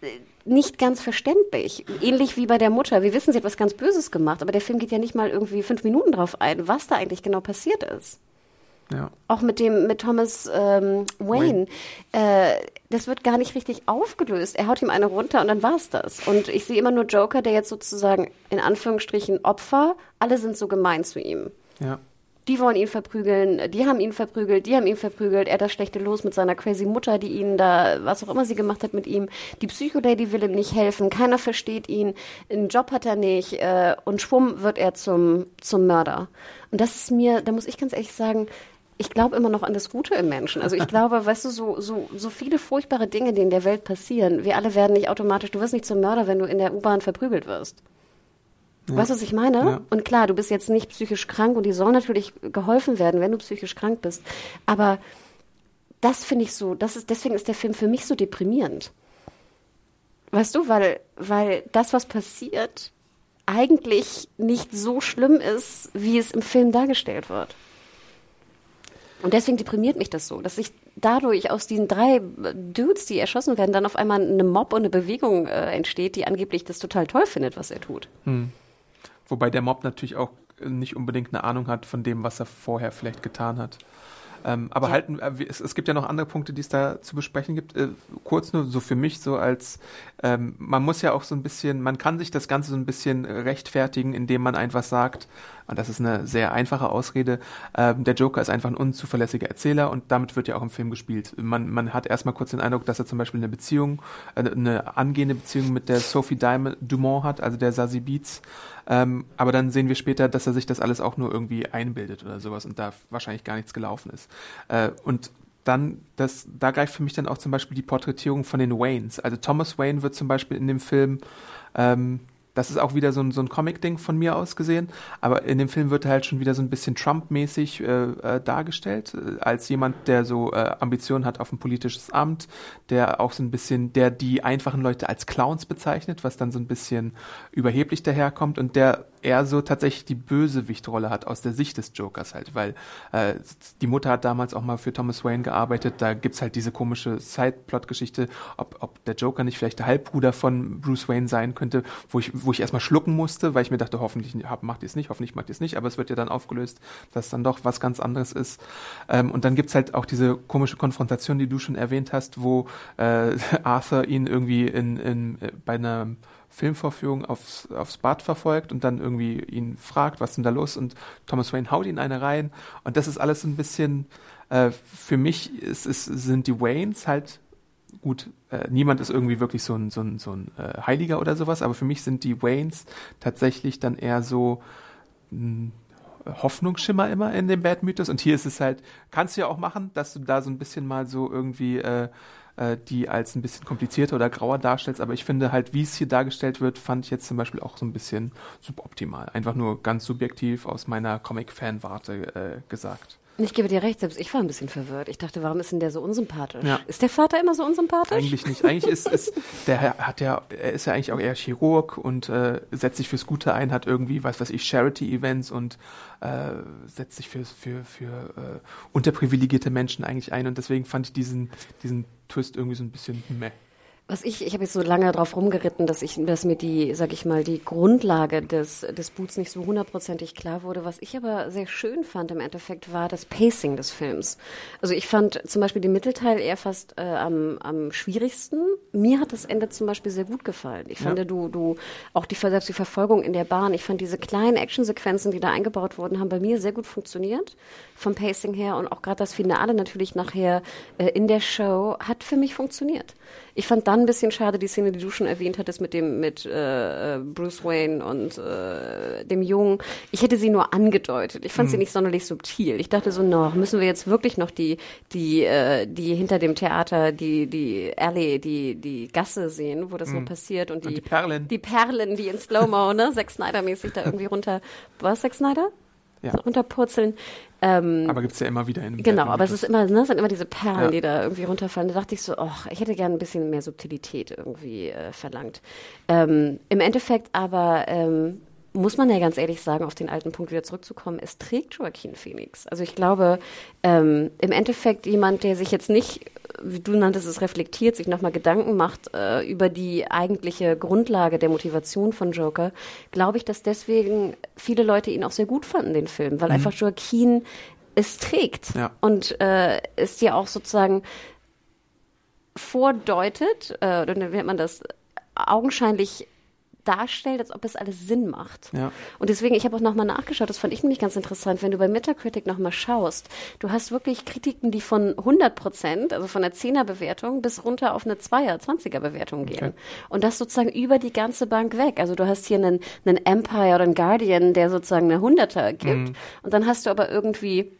äh, nicht ganz verständlich. Ähnlich wie bei der Mutter. Wir wissen, sie hat was ganz Böses gemacht, aber der Film geht ja nicht mal irgendwie fünf Minuten drauf ein, was da eigentlich genau passiert ist. Ja. Auch mit dem, mit Thomas ähm, Wayne. Wayne. Äh, das wird gar nicht richtig aufgelöst. Er haut ihm eine runter und dann war's das. Und ich sehe immer nur Joker, der jetzt sozusagen in Anführungsstrichen Opfer, alle sind so gemein zu ihm. Ja. Die wollen ihn verprügeln, die haben ihn verprügelt, die haben ihn verprügelt, er das schlechte Los mit seiner crazy Mutter, die ihn da, was auch immer sie gemacht hat mit ihm. Die Psycho-Lady will ihm nicht helfen, keiner versteht ihn, einen Job hat er nicht äh, und schwumm wird er zum, zum Mörder. Und das ist mir, da muss ich ganz ehrlich sagen, ich glaube immer noch an das Gute im Menschen. Also ich glaube, [LAUGHS] weißt du, so, so, so viele furchtbare Dinge, die in der Welt passieren, wir alle werden nicht automatisch, du wirst nicht zum Mörder, wenn du in der U-Bahn verprügelt wirst. Ja. Weißt du, was ich meine? Ja. Und klar, du bist jetzt nicht psychisch krank und die soll natürlich geholfen werden, wenn du psychisch krank bist. Aber das finde ich so, das ist, deswegen ist der Film für mich so deprimierend. Weißt du, weil, weil das, was passiert, eigentlich nicht so schlimm ist, wie es im Film dargestellt wird. Und deswegen deprimiert mich das so, dass sich dadurch aus diesen drei Dudes, die erschossen werden, dann auf einmal eine Mob und eine Bewegung äh, entsteht, die angeblich das total toll findet, was er tut. Hm. Wobei der Mob natürlich auch nicht unbedingt eine Ahnung hat von dem, was er vorher vielleicht getan hat. Ähm, aber ja. halten, äh, es, es, gibt ja noch andere Punkte, die es da zu besprechen gibt. Äh, kurz nur so für mich so als, ähm, man muss ja auch so ein bisschen, man kann sich das Ganze so ein bisschen rechtfertigen, indem man einfach sagt, und das ist eine sehr einfache Ausrede, ähm, der Joker ist einfach ein unzuverlässiger Erzähler und damit wird ja auch im Film gespielt. Man, man hat erstmal kurz den Eindruck, dass er zum Beispiel eine Beziehung, äh, eine angehende Beziehung mit der Sophie Diamond, Dumont hat, also der Sassy Beats. Ähm, aber dann sehen wir später, dass er sich das alles auch nur irgendwie einbildet oder sowas und da wahrscheinlich gar nichts gelaufen ist. Äh, und dann, das, da greift für mich dann auch zum Beispiel die Porträtierung von den Waynes. Also Thomas Wayne wird zum Beispiel in dem Film ähm, das ist auch wieder so ein, so ein Comic-Ding von mir aus gesehen. Aber in dem Film wird er halt schon wieder so ein bisschen Trump-mäßig äh, äh, dargestellt, äh, als jemand, der so äh, Ambitionen hat auf ein politisches Amt, der auch so ein bisschen, der die einfachen Leute als Clowns bezeichnet, was dann so ein bisschen überheblich daherkommt und der eher so tatsächlich die Bösewichtrolle hat aus der Sicht des Jokers halt, weil äh, die Mutter hat damals auch mal für Thomas Wayne gearbeitet, da gibt's halt diese komische Side-Plot-Geschichte, ob, ob der Joker nicht vielleicht der Halbbruder von Bruce Wayne sein könnte, wo ich wo ich erstmal schlucken musste, weil ich mir dachte, hoffentlich macht ihr es nicht, hoffentlich macht ihr es nicht, aber es wird ja dann aufgelöst, dass dann doch was ganz anderes ist. Ähm, und dann gibt's halt auch diese komische Konfrontation, die du schon erwähnt hast, wo äh, [LAUGHS] Arthur ihn irgendwie in, in, äh, bei einer Filmvorführung aufs, aufs Bad verfolgt und dann irgendwie ihn fragt, was ist denn da los? Und Thomas Wayne haut ihn eine rein. Und das ist alles ein bisschen, äh, für mich ist, ist, sind die Waynes halt gut, äh, niemand ist irgendwie wirklich so ein, so ein, so ein äh, Heiliger oder sowas, aber für mich sind die Waynes tatsächlich dann eher so ein Hoffnungsschimmer immer in dem Bad Mythos. Und hier ist es halt, kannst du ja auch machen, dass du da so ein bisschen mal so irgendwie äh, äh, die als ein bisschen komplizierter oder grauer darstellst. Aber ich finde halt, wie es hier dargestellt wird, fand ich jetzt zum Beispiel auch so ein bisschen suboptimal. Einfach nur ganz subjektiv aus meiner Comic-Fan-Warte äh, gesagt. Ich gebe dir recht, selbst ich war ein bisschen verwirrt. Ich dachte, warum ist denn der so unsympathisch? Ja. Ist der Vater immer so unsympathisch? Eigentlich nicht. Eigentlich ist, ist der hat ja, er ist ja eigentlich auch eher Chirurg und äh, setzt sich fürs Gute ein, hat irgendwie, was weiß ich, Charity-Events und äh, setzt sich für, für, für äh, unterprivilegierte Menschen eigentlich ein. Und deswegen fand ich diesen, diesen Twist irgendwie so ein bisschen meh. Was ich, ich habe jetzt so lange drauf rumgeritten, dass ich, dass mir die, sag ich mal, die Grundlage des, des Boots nicht so hundertprozentig klar wurde. Was ich aber sehr schön fand im Endeffekt war das Pacing des Films. Also ich fand zum Beispiel den Mittelteil eher fast äh, am, am schwierigsten. Mir hat das Ende zum Beispiel sehr gut gefallen. Ich fand, ja. du, du, auch die, selbst die Verfolgung in der Bahn, ich fand diese kleinen Actionsequenzen, die da eingebaut wurden, haben bei mir sehr gut funktioniert vom Pacing her und auch gerade das Finale natürlich nachher äh, in der Show hat für mich funktioniert. Ich fand dann ein bisschen schade die Szene, die du schon erwähnt hattest mit dem mit äh, Bruce Wayne und äh, dem Jungen. Ich hätte sie nur angedeutet. Ich fand mhm. sie nicht sonderlich subtil. Ich dachte so, noch müssen wir jetzt wirklich noch die die äh, die hinter dem Theater die die Alley, die die Gasse sehen, wo das mhm. noch passiert und die, und die Perlen, die Perlen, die in Slow Mo, ne, Zack Snyder mäßig da irgendwie runter. Was Zack Snyder? Ja. runterpurzeln. Ähm, aber gibt's ja immer wieder in Genau, aber es ist immer, ne, sind immer diese Perlen, ja. die da irgendwie runterfallen. Da dachte ich so, ach, ich hätte gerne ein bisschen mehr Subtilität irgendwie äh, verlangt. Ähm, Im Endeffekt aber ähm, muss man ja ganz ehrlich sagen, auf den alten Punkt wieder zurückzukommen, es trägt Joaquin Phoenix. Also ich glaube, ähm, im Endeffekt jemand, der sich jetzt nicht, wie du nanntest es, reflektiert, sich nochmal Gedanken macht äh, über die eigentliche Grundlage der Motivation von Joker, glaube ich, dass deswegen viele Leute ihn auch sehr gut fanden, den Film, weil mhm. einfach Joaquin es trägt ja. und äh, es ja auch sozusagen vordeutet, äh, oder nennt man das, augenscheinlich darstellt, als ob es alles Sinn macht. Ja. Und deswegen, ich habe auch nochmal nachgeschaut, das fand ich nämlich ganz interessant, wenn du bei Metacritic nochmal schaust, du hast wirklich Kritiken, die von 100 Prozent, also von einer 10er Bewertung bis runter auf eine 2er, 20er Bewertung gehen. Okay. Und das sozusagen über die ganze Bank weg. Also du hast hier einen, einen Empire oder einen Guardian, der sozusagen eine 100er gibt. Mhm. Und dann hast du aber irgendwie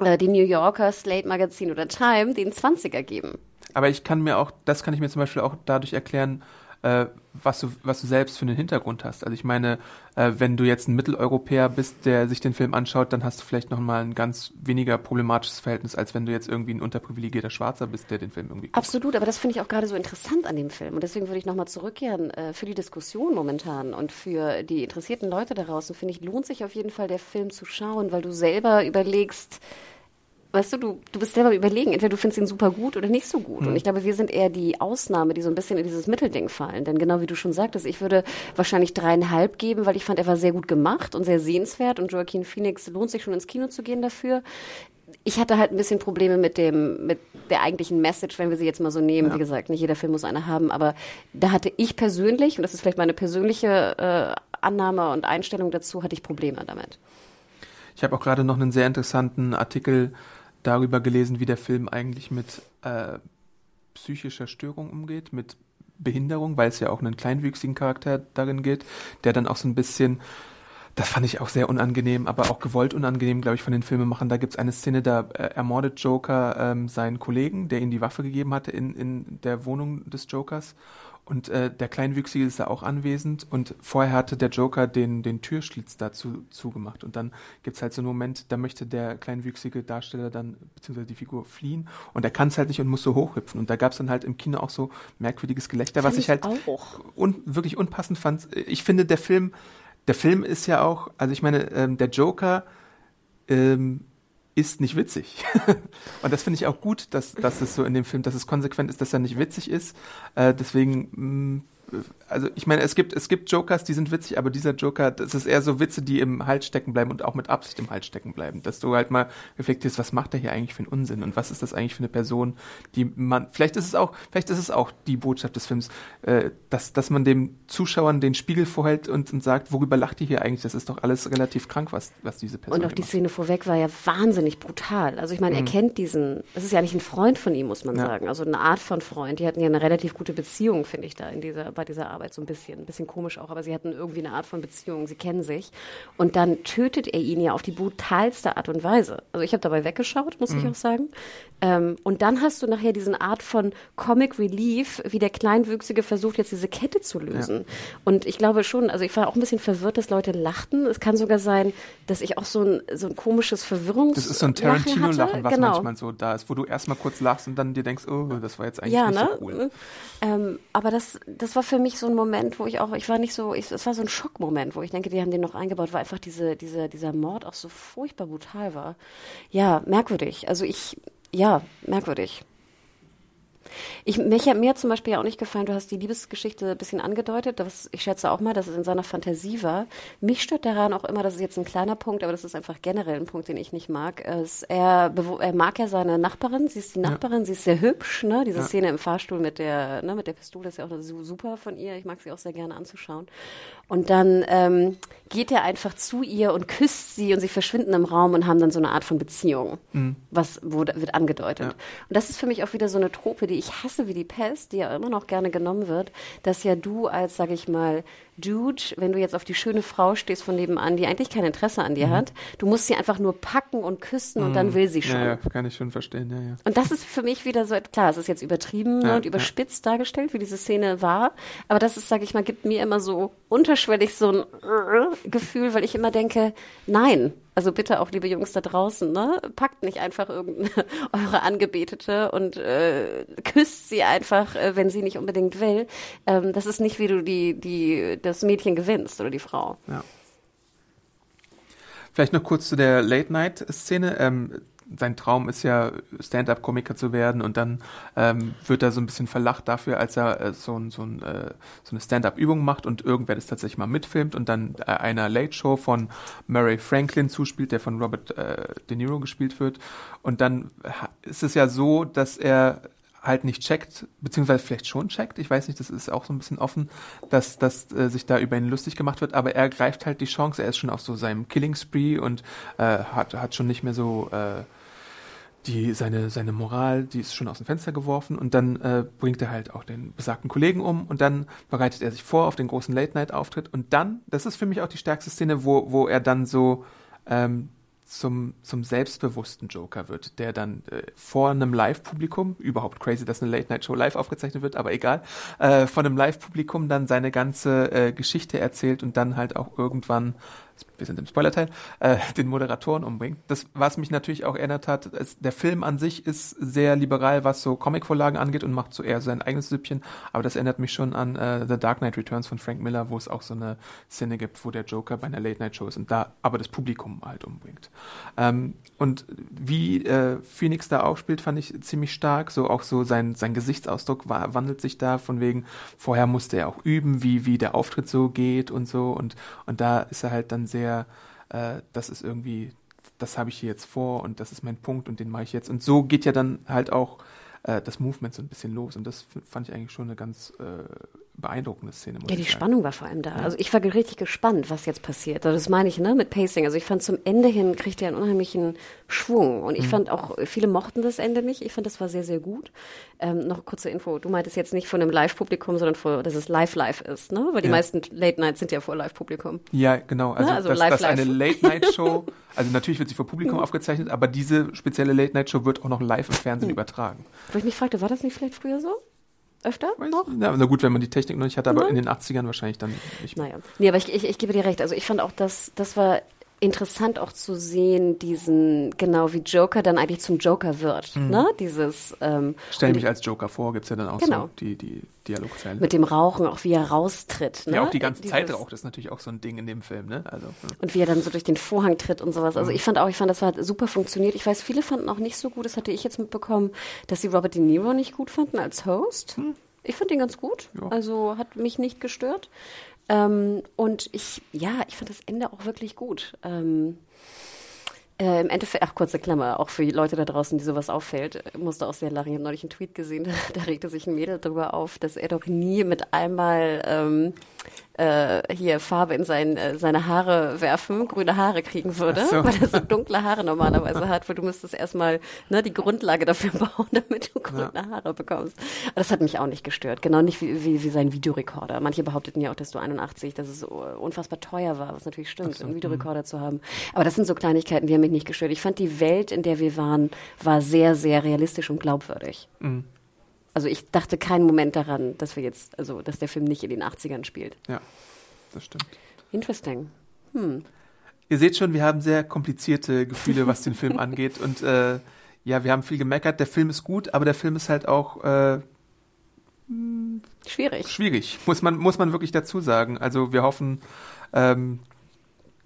äh, die New Yorker, Slate Magazine oder Time, die einen 20er geben. Aber ich kann mir auch, das kann ich mir zum Beispiel auch dadurch erklären, äh, was, du, was du selbst für einen Hintergrund hast. Also ich meine, äh, wenn du jetzt ein Mitteleuropäer bist, der sich den Film anschaut, dann hast du vielleicht nochmal ein ganz weniger problematisches Verhältnis, als wenn du jetzt irgendwie ein unterprivilegierter Schwarzer bist, der den Film irgendwie guckt. Absolut, aber das finde ich auch gerade so interessant an dem Film. Und deswegen würde ich nochmal zurückkehren äh, für die Diskussion momentan und für die interessierten Leute da draußen, finde ich, lohnt sich auf jeden Fall der Film zu schauen, weil du selber überlegst, weißt du, du, du bist selber überlegen, entweder du findest ihn super gut oder nicht so gut. Mhm. Und ich glaube, wir sind eher die Ausnahme, die so ein bisschen in dieses Mittelding fallen. Denn genau wie du schon sagtest, ich würde wahrscheinlich dreieinhalb geben, weil ich fand, er war sehr gut gemacht und sehr sehenswert und Joaquin Phoenix lohnt sich schon ins Kino zu gehen dafür. Ich hatte halt ein bisschen Probleme mit dem, mit der eigentlichen Message, wenn wir sie jetzt mal so nehmen. Ja. Wie gesagt, nicht jeder Film muss eine haben, aber da hatte ich persönlich, und das ist vielleicht meine persönliche äh, Annahme und Einstellung dazu, hatte ich Probleme damit. Ich habe auch gerade noch einen sehr interessanten Artikel darüber gelesen, wie der Film eigentlich mit äh, psychischer Störung umgeht, mit Behinderung, weil es ja auch einen kleinwüchsigen Charakter darin geht, der dann auch so ein bisschen, das fand ich auch sehr unangenehm, aber auch gewollt unangenehm, glaube ich, von den Filmemachern. Da gibt es eine Szene, da äh, ermordet Joker ähm, seinen Kollegen, der ihm die Waffe gegeben hatte in, in der Wohnung des Jokers. Und äh, der Kleinwüchsige ist da auch anwesend und vorher hatte der Joker den, den Türschlitz dazu zugemacht. Und dann gibt's halt so einen Moment, da möchte der kleinwüchsige Darsteller dann, beziehungsweise die Figur fliehen und er kann es halt nicht und muss so hochhüpfen. Und da gab's dann halt im Kino auch so merkwürdiges Gelächter, fand was ich halt un, wirklich unpassend fand. Ich finde, der Film, der Film ist ja auch, also ich meine, ähm, der Joker ähm, ist nicht witzig. [LAUGHS] und das finde ich auch gut, dass, dass es so in dem Film, dass es konsequent ist, dass er nicht witzig ist. Äh, deswegen mm, also ich meine, es gibt, es gibt Jokers, die sind witzig, aber dieser Joker, das ist eher so Witze, die im Hals stecken bleiben und auch mit Absicht im Hals stecken bleiben. Dass du halt mal reflektierst, was macht er hier eigentlich für einen Unsinn und was ist das eigentlich für eine Person, die man, vielleicht ist es auch, vielleicht ist es auch die Botschaft des Films, äh, dass, dass man dem Zuschauern den Spiegel vorhält und, und sagt, worüber lacht ihr hier eigentlich? Das ist doch alles relativ krank, was, was diese Person Und auch die macht. Szene vorweg war ja wahnsinnig brutal. Also ich meine, Mhm. er kennt diesen, es ist ja nicht ein Freund von ihm, muss man sagen. Also eine Art von Freund. Die hatten ja eine relativ gute Beziehung, finde ich, da in dieser, bei dieser Arbeit so ein bisschen. Ein bisschen komisch auch, aber sie hatten irgendwie eine Art von Beziehung, sie kennen sich. Und dann tötet er ihn ja auf die brutalste Art und Weise. Also ich habe dabei weggeschaut, muss Mhm. ich auch sagen. Ähm, und dann hast du nachher diesen Art von Comic Relief, wie der Kleinwüchsige versucht, jetzt diese Kette zu lösen. Und ich glaube schon, also ich war auch ein bisschen verwirrt, dass Leute lachten. Es kann sogar sein, dass ich auch so ein, so ein komisches Verwirrungs Das ist so ein Lachen Tarantino-Lachen, was genau. manchmal so da ist, wo du erstmal kurz lachst und dann dir denkst, oh, das war jetzt eigentlich Ja, nicht ne? so cool. Ähm, aber das, das war für mich so ein Moment, wo ich auch, ich war nicht so, ich, es war so ein Schockmoment, wo ich denke, die haben den noch eingebaut, weil einfach diese, diese, dieser Mord auch so furchtbar brutal war. Ja, merkwürdig. Also ich, ja, merkwürdig. Ich, mich, hat- mir zum Beispiel ja auch nicht gefallen, du hast die Liebesgeschichte ein bisschen angedeutet, das, ich schätze auch mal, dass es in seiner Fantasie war. Mich stört daran auch immer, das ist jetzt ein kleiner Punkt, aber das ist einfach generell ein Punkt, den ich nicht mag. Es, er, er mag ja seine Nachbarin, sie ist die Nachbarin, sie ist sehr hübsch, ne? Diese Szene im Fahrstuhl mit der, ne, mit der Pistole ist ja auch su- super von ihr, ich mag sie auch sehr gerne anzuschauen. Und dann ähm, geht er einfach zu ihr und küsst sie und sie verschwinden im Raum und haben dann so eine Art von Beziehung, was wurde, wird angedeutet. Und das ist für mich auch wieder so eine Trope, die ich hasse wie die Pest, die ja immer noch gerne genommen wird, dass ja du als, sag ich mal, Dude, wenn du jetzt auf die schöne Frau stehst von nebenan, die eigentlich kein Interesse an dir hat, du musst sie einfach nur packen und küssen und dann will sie schon. Ja, ja, kann ich schon verstehen, ja, ja. Und das ist für mich wieder so, klar, es ist jetzt übertrieben Ja, und überspitzt dargestellt, wie diese Szene war. Aber das ist, sage ich mal, gibt mir immer so unterschwellig so ein [LAUGHS] Gefühl, weil ich immer denke, nein. Also bitte auch, liebe Jungs da draußen, ne? Packt nicht einfach irgendeine [LAUGHS] eure Angebetete und äh, küsst sie einfach, äh, wenn sie nicht unbedingt will. Ähm, das ist nicht, wie du die, die, das Mädchen gewinnst oder die Frau. Vielleicht noch kurz zu der Late-Night-Szene. Ähm, sein Traum ist ja, Stand-up-Komiker zu werden und dann ähm, wird er so ein bisschen verlacht dafür, als er äh, so, ein, so, ein, äh, so eine Stand-up-Übung macht und irgendwer das tatsächlich mal mitfilmt und dann äh, einer Late-Show von Murray Franklin zuspielt, der von Robert äh, De Niro gespielt wird. Und dann ist es ja so, dass er halt nicht checkt, beziehungsweise vielleicht schon checkt, ich weiß nicht, das ist auch so ein bisschen offen, dass, dass äh, sich da über ihn lustig gemacht wird, aber er greift halt die Chance, er ist schon auf so seinem Killing Spree und äh, hat, hat schon nicht mehr so äh, die, seine, seine Moral, die ist schon aus dem Fenster geworfen und dann äh, bringt er halt auch den besagten Kollegen um und dann bereitet er sich vor auf den großen Late-Night-Auftritt und dann, das ist für mich auch die stärkste Szene, wo, wo er dann so ähm, zum, zum selbstbewussten Joker wird, der dann äh, vor einem Live-Publikum, überhaupt crazy, dass eine Late-Night-Show live aufgezeichnet wird, aber egal, äh, vor einem Live-Publikum dann seine ganze äh, Geschichte erzählt und dann halt auch irgendwann, wir sind im Spoilerteil, äh, [LAUGHS] den Moderatoren umbringt. Das, was mich natürlich auch erinnert hat, ist, der Film an sich ist sehr liberal, was so Comicvorlagen angeht und macht so eher sein eigenes Süppchen, aber das erinnert mich schon an äh, The Dark Knight Returns von Frank Miller, wo es auch so eine Szene gibt, wo der Joker bei einer Late-Night-Show ist und da aber das Publikum halt umbringt. Ähm, und wie äh, Phoenix da auch spielt, fand ich ziemlich stark. So auch so sein, sein Gesichtsausdruck war, wandelt sich da von wegen, vorher musste er auch üben, wie, wie der Auftritt so geht und so. Und, und da ist er halt dann sehr, äh, das ist irgendwie, das habe ich hier jetzt vor und das ist mein Punkt und den mache ich jetzt. Und so geht ja dann halt auch äh, das Movement so ein bisschen los. Und das fand ich eigentlich schon eine ganz äh, beeindruckende Szene. Ja, die sagen. Spannung war vor allem da. Also ich war richtig gespannt, was jetzt passiert. Also das meine ich, ne, mit Pacing. Also ich fand zum Ende hin kriegt er einen unheimlichen Schwung. Und Mhm. ich fand auch, viele mochten das Ende nicht. Ich fand, das war sehr, sehr gut. Ähm, noch kurze Info. Du meintest jetzt nicht von einem Live-Publikum, sondern vor, dass es live-live ist, ne? Weil die Ja. meisten Late-Nights sind ja vor Live-Publikum. Ja, genau. Also, Ne, also dass, live, dass live. eine Late-Night-Show, [LAUGHS] also natürlich wird sie vor Publikum aufgezeichnet, aber diese spezielle Late-Night-Show wird auch noch live im Fernsehen übertragen. Wo ich mich fragte, war das nicht vielleicht früher so? Öfter noch? Ja, na gut, wenn man die Technik noch nicht hat, aber in den 80ern wahrscheinlich dann nicht mehr. Naja. Nee, aber ich, ich, ich gebe dir recht. Also ich fand auch, dass das war interessant auch zu sehen, diesen, genau wie Joker dann eigentlich zum Joker wird. Ne? Dieses ähm, Stell mich als Joker vor, gibt's ja dann auch Genau. so die, die Dialogzeilen. mit dem Rauchen, auch wie er raustritt. Ne? ja, auch die ganze Dieses- Zeit raucht, das ist natürlich auch so ein Ding in dem Film, ne? Also, ja. Und wie er dann so durch den Vorhang tritt und sowas. Mhm. Also ich fand auch, ich fand, das hat super funktioniert. Ich weiß, viele fanden auch nicht so gut, das hatte ich jetzt mitbekommen, dass sie Robert De Niro nicht gut fanden als Host. Hm. Ich fand den ganz gut. Ja. Also hat mich nicht gestört. Ähm, und ich, ja, ich fand das Ende auch wirklich gut. Ähm, äh, Im Endeffekt, ach, kurze Klammer, auch für die Leute da draußen, die sowas auffällt, musste auch sehr lachen. Ich habe neulich einen Tweet gesehen, [LAUGHS] da regte sich ein Mädel darüber auf, dass er doch nie mit einmal ähm, äh, hier Farbe in sein, äh, seine Haare werfen, grüne Haare kriegen würde, so. weil er so dunkle Haare normalerweise hat, weil du müsstest erstmal ne, die Grundlage dafür [LAUGHS] bauen, damit du grüne Haare bekommst. Aber das hat mich auch nicht gestört, genau nicht wie, wie, wie sein Videorekorder. Manche behaupteten ja auch, dass du 81, dass es so unfassbar teuer war, was natürlich stimmt, einen Videorekorder zu haben. Aber das sind so Kleinigkeiten, die haben mich nicht gestört. Ich fand die Welt, in der wir waren, war sehr, sehr realistisch und glaubwürdig. Also ich dachte keinen Moment daran, dass wir jetzt, also dass der Film nicht in den 80ern spielt. Ja, das stimmt. Interesting. Ihr seht schon, wir haben sehr komplizierte Gefühle, was den Film [LAUGHS] angeht. Und äh, ja, wir haben viel gemeckert. Der Film ist gut, aber der Film ist halt auch äh, Schwierig. schwierig, muss man, muss man wirklich dazu sagen. Also wir hoffen, ähm,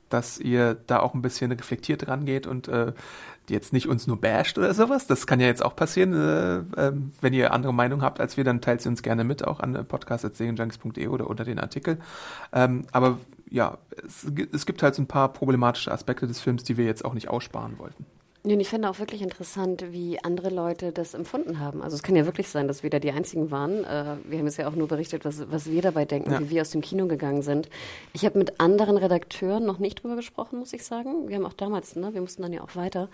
dass ihr da auch ein bisschen reflektiert rangeht und äh, jetzt nicht uns nur basht oder sowas. Das kann ja jetzt auch passieren. Äh, ähm, wenn ihr andere Meinung habt als wir, dann teilt sie uns gerne mit, auch an podcast.segenjunkies.de oder unter den Artikel. Ähm, aber ja, es gibt halt so ein paar problematische Aspekte des Films, die wir jetzt auch nicht aussparen wollten. Und ich finde auch wirklich interessant, wie andere Leute das empfunden haben. Also es kann ja wirklich sein, dass wir da die Einzigen waren. Äh, wir haben jetzt ja auch nur berichtet, was, was wir dabei denken, Ja. wie wir aus dem Kino gegangen sind. Ich habe mit anderen Redakteuren noch nicht drüber gesprochen, muss ich sagen. Wir haben auch damals, ne, wir mussten dann ja auch weiter.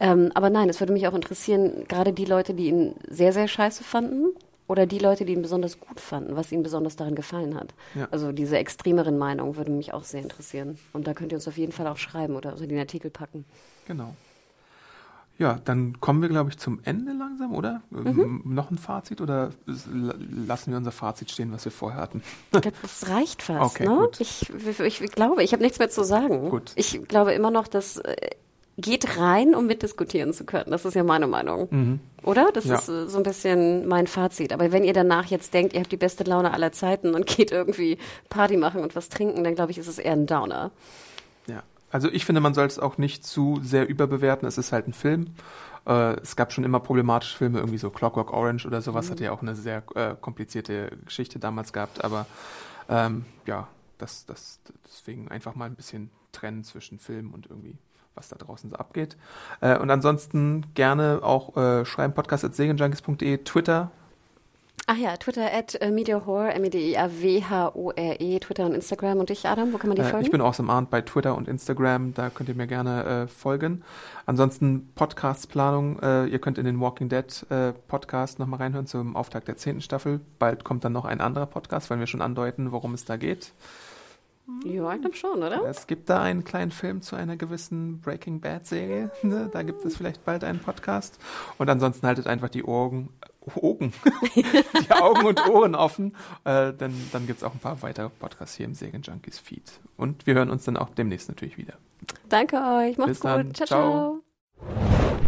Ähm, aber nein, es würde mich auch interessieren, gerade die Leute, die ihn sehr, sehr scheiße fanden oder die Leute, die ihn besonders gut fanden, was ihnen besonders daran gefallen hat. Ja. Also diese extremeren Meinungen würden mich auch sehr interessieren. Und da könnt ihr uns auf jeden Fall auch schreiben oder unter den Artikel packen. Genau. Ja, dann kommen wir, glaube ich, zum Ende langsam, oder? Ähm, Noch ein Fazit oder lassen wir unser Fazit stehen, was wir vorher hatten? Das reicht fast. Okay, ne? Ich, ich, ich glaube, ich habe nichts mehr zu sagen. Gut. Ich glaube immer noch, dass äh, geht rein, um mitdiskutieren zu können. Das ist ja meine Meinung. Oder? Das Mhm. Ja. ist äh, so ein bisschen mein Fazit. Aber wenn ihr danach jetzt denkt, ihr habt die beste Laune aller Zeiten und [LAUGHS] geht irgendwie Party machen und was trinken, dann glaube ich, ist es eher ein Downer. Also ich finde, man soll es auch nicht zu sehr überbewerten. Es ist halt ein Film. Äh, es gab schon immer problematische Filme, irgendwie so Clockwork Orange oder sowas, hat ja auch eine sehr äh, komplizierte Geschichte damals gehabt. Aber ähm, ja, das, das, deswegen einfach mal ein bisschen trennen zwischen Film und irgendwie was da draußen so abgeht. Äh, und ansonsten gerne auch äh, schreiben podcast.segenjunkies.de, Twitter, Ach ja, Twitter at äh, MediaHore, M-E-D-I-A-W-H-O-R-E, Twitter und Instagram. Und dich, Adam, wo kann man die Äh, folgen? ich bin Awesome Arndt bei Twitter und Instagram, da könnt ihr mir gerne äh, folgen. Ansonsten Podcastplanung, äh, ihr könnt in den Walking Dead äh, Podcast nochmal reinhören zum Auftakt der zehnten Staffel. Bald kommt dann noch ein anderer Podcast, weil wir schon andeuten, worum es da geht. ja, ich glaube schon, oder? Es gibt da einen kleinen Film zu einer gewissen Breaking Bad Serie. Ne? Da gibt es vielleicht bald einen Podcast. Und ansonsten haltet einfach die Augen, Augen, [LAUGHS] die Augen und Ohren offen, äh, denn dann gibt es auch ein paar weitere Podcasts hier im Segen Junkies Feed. Und wir hören uns dann auch demnächst natürlich wieder. Danke euch. Macht's Bis dann. gut. Ciao, Ciao. ciao.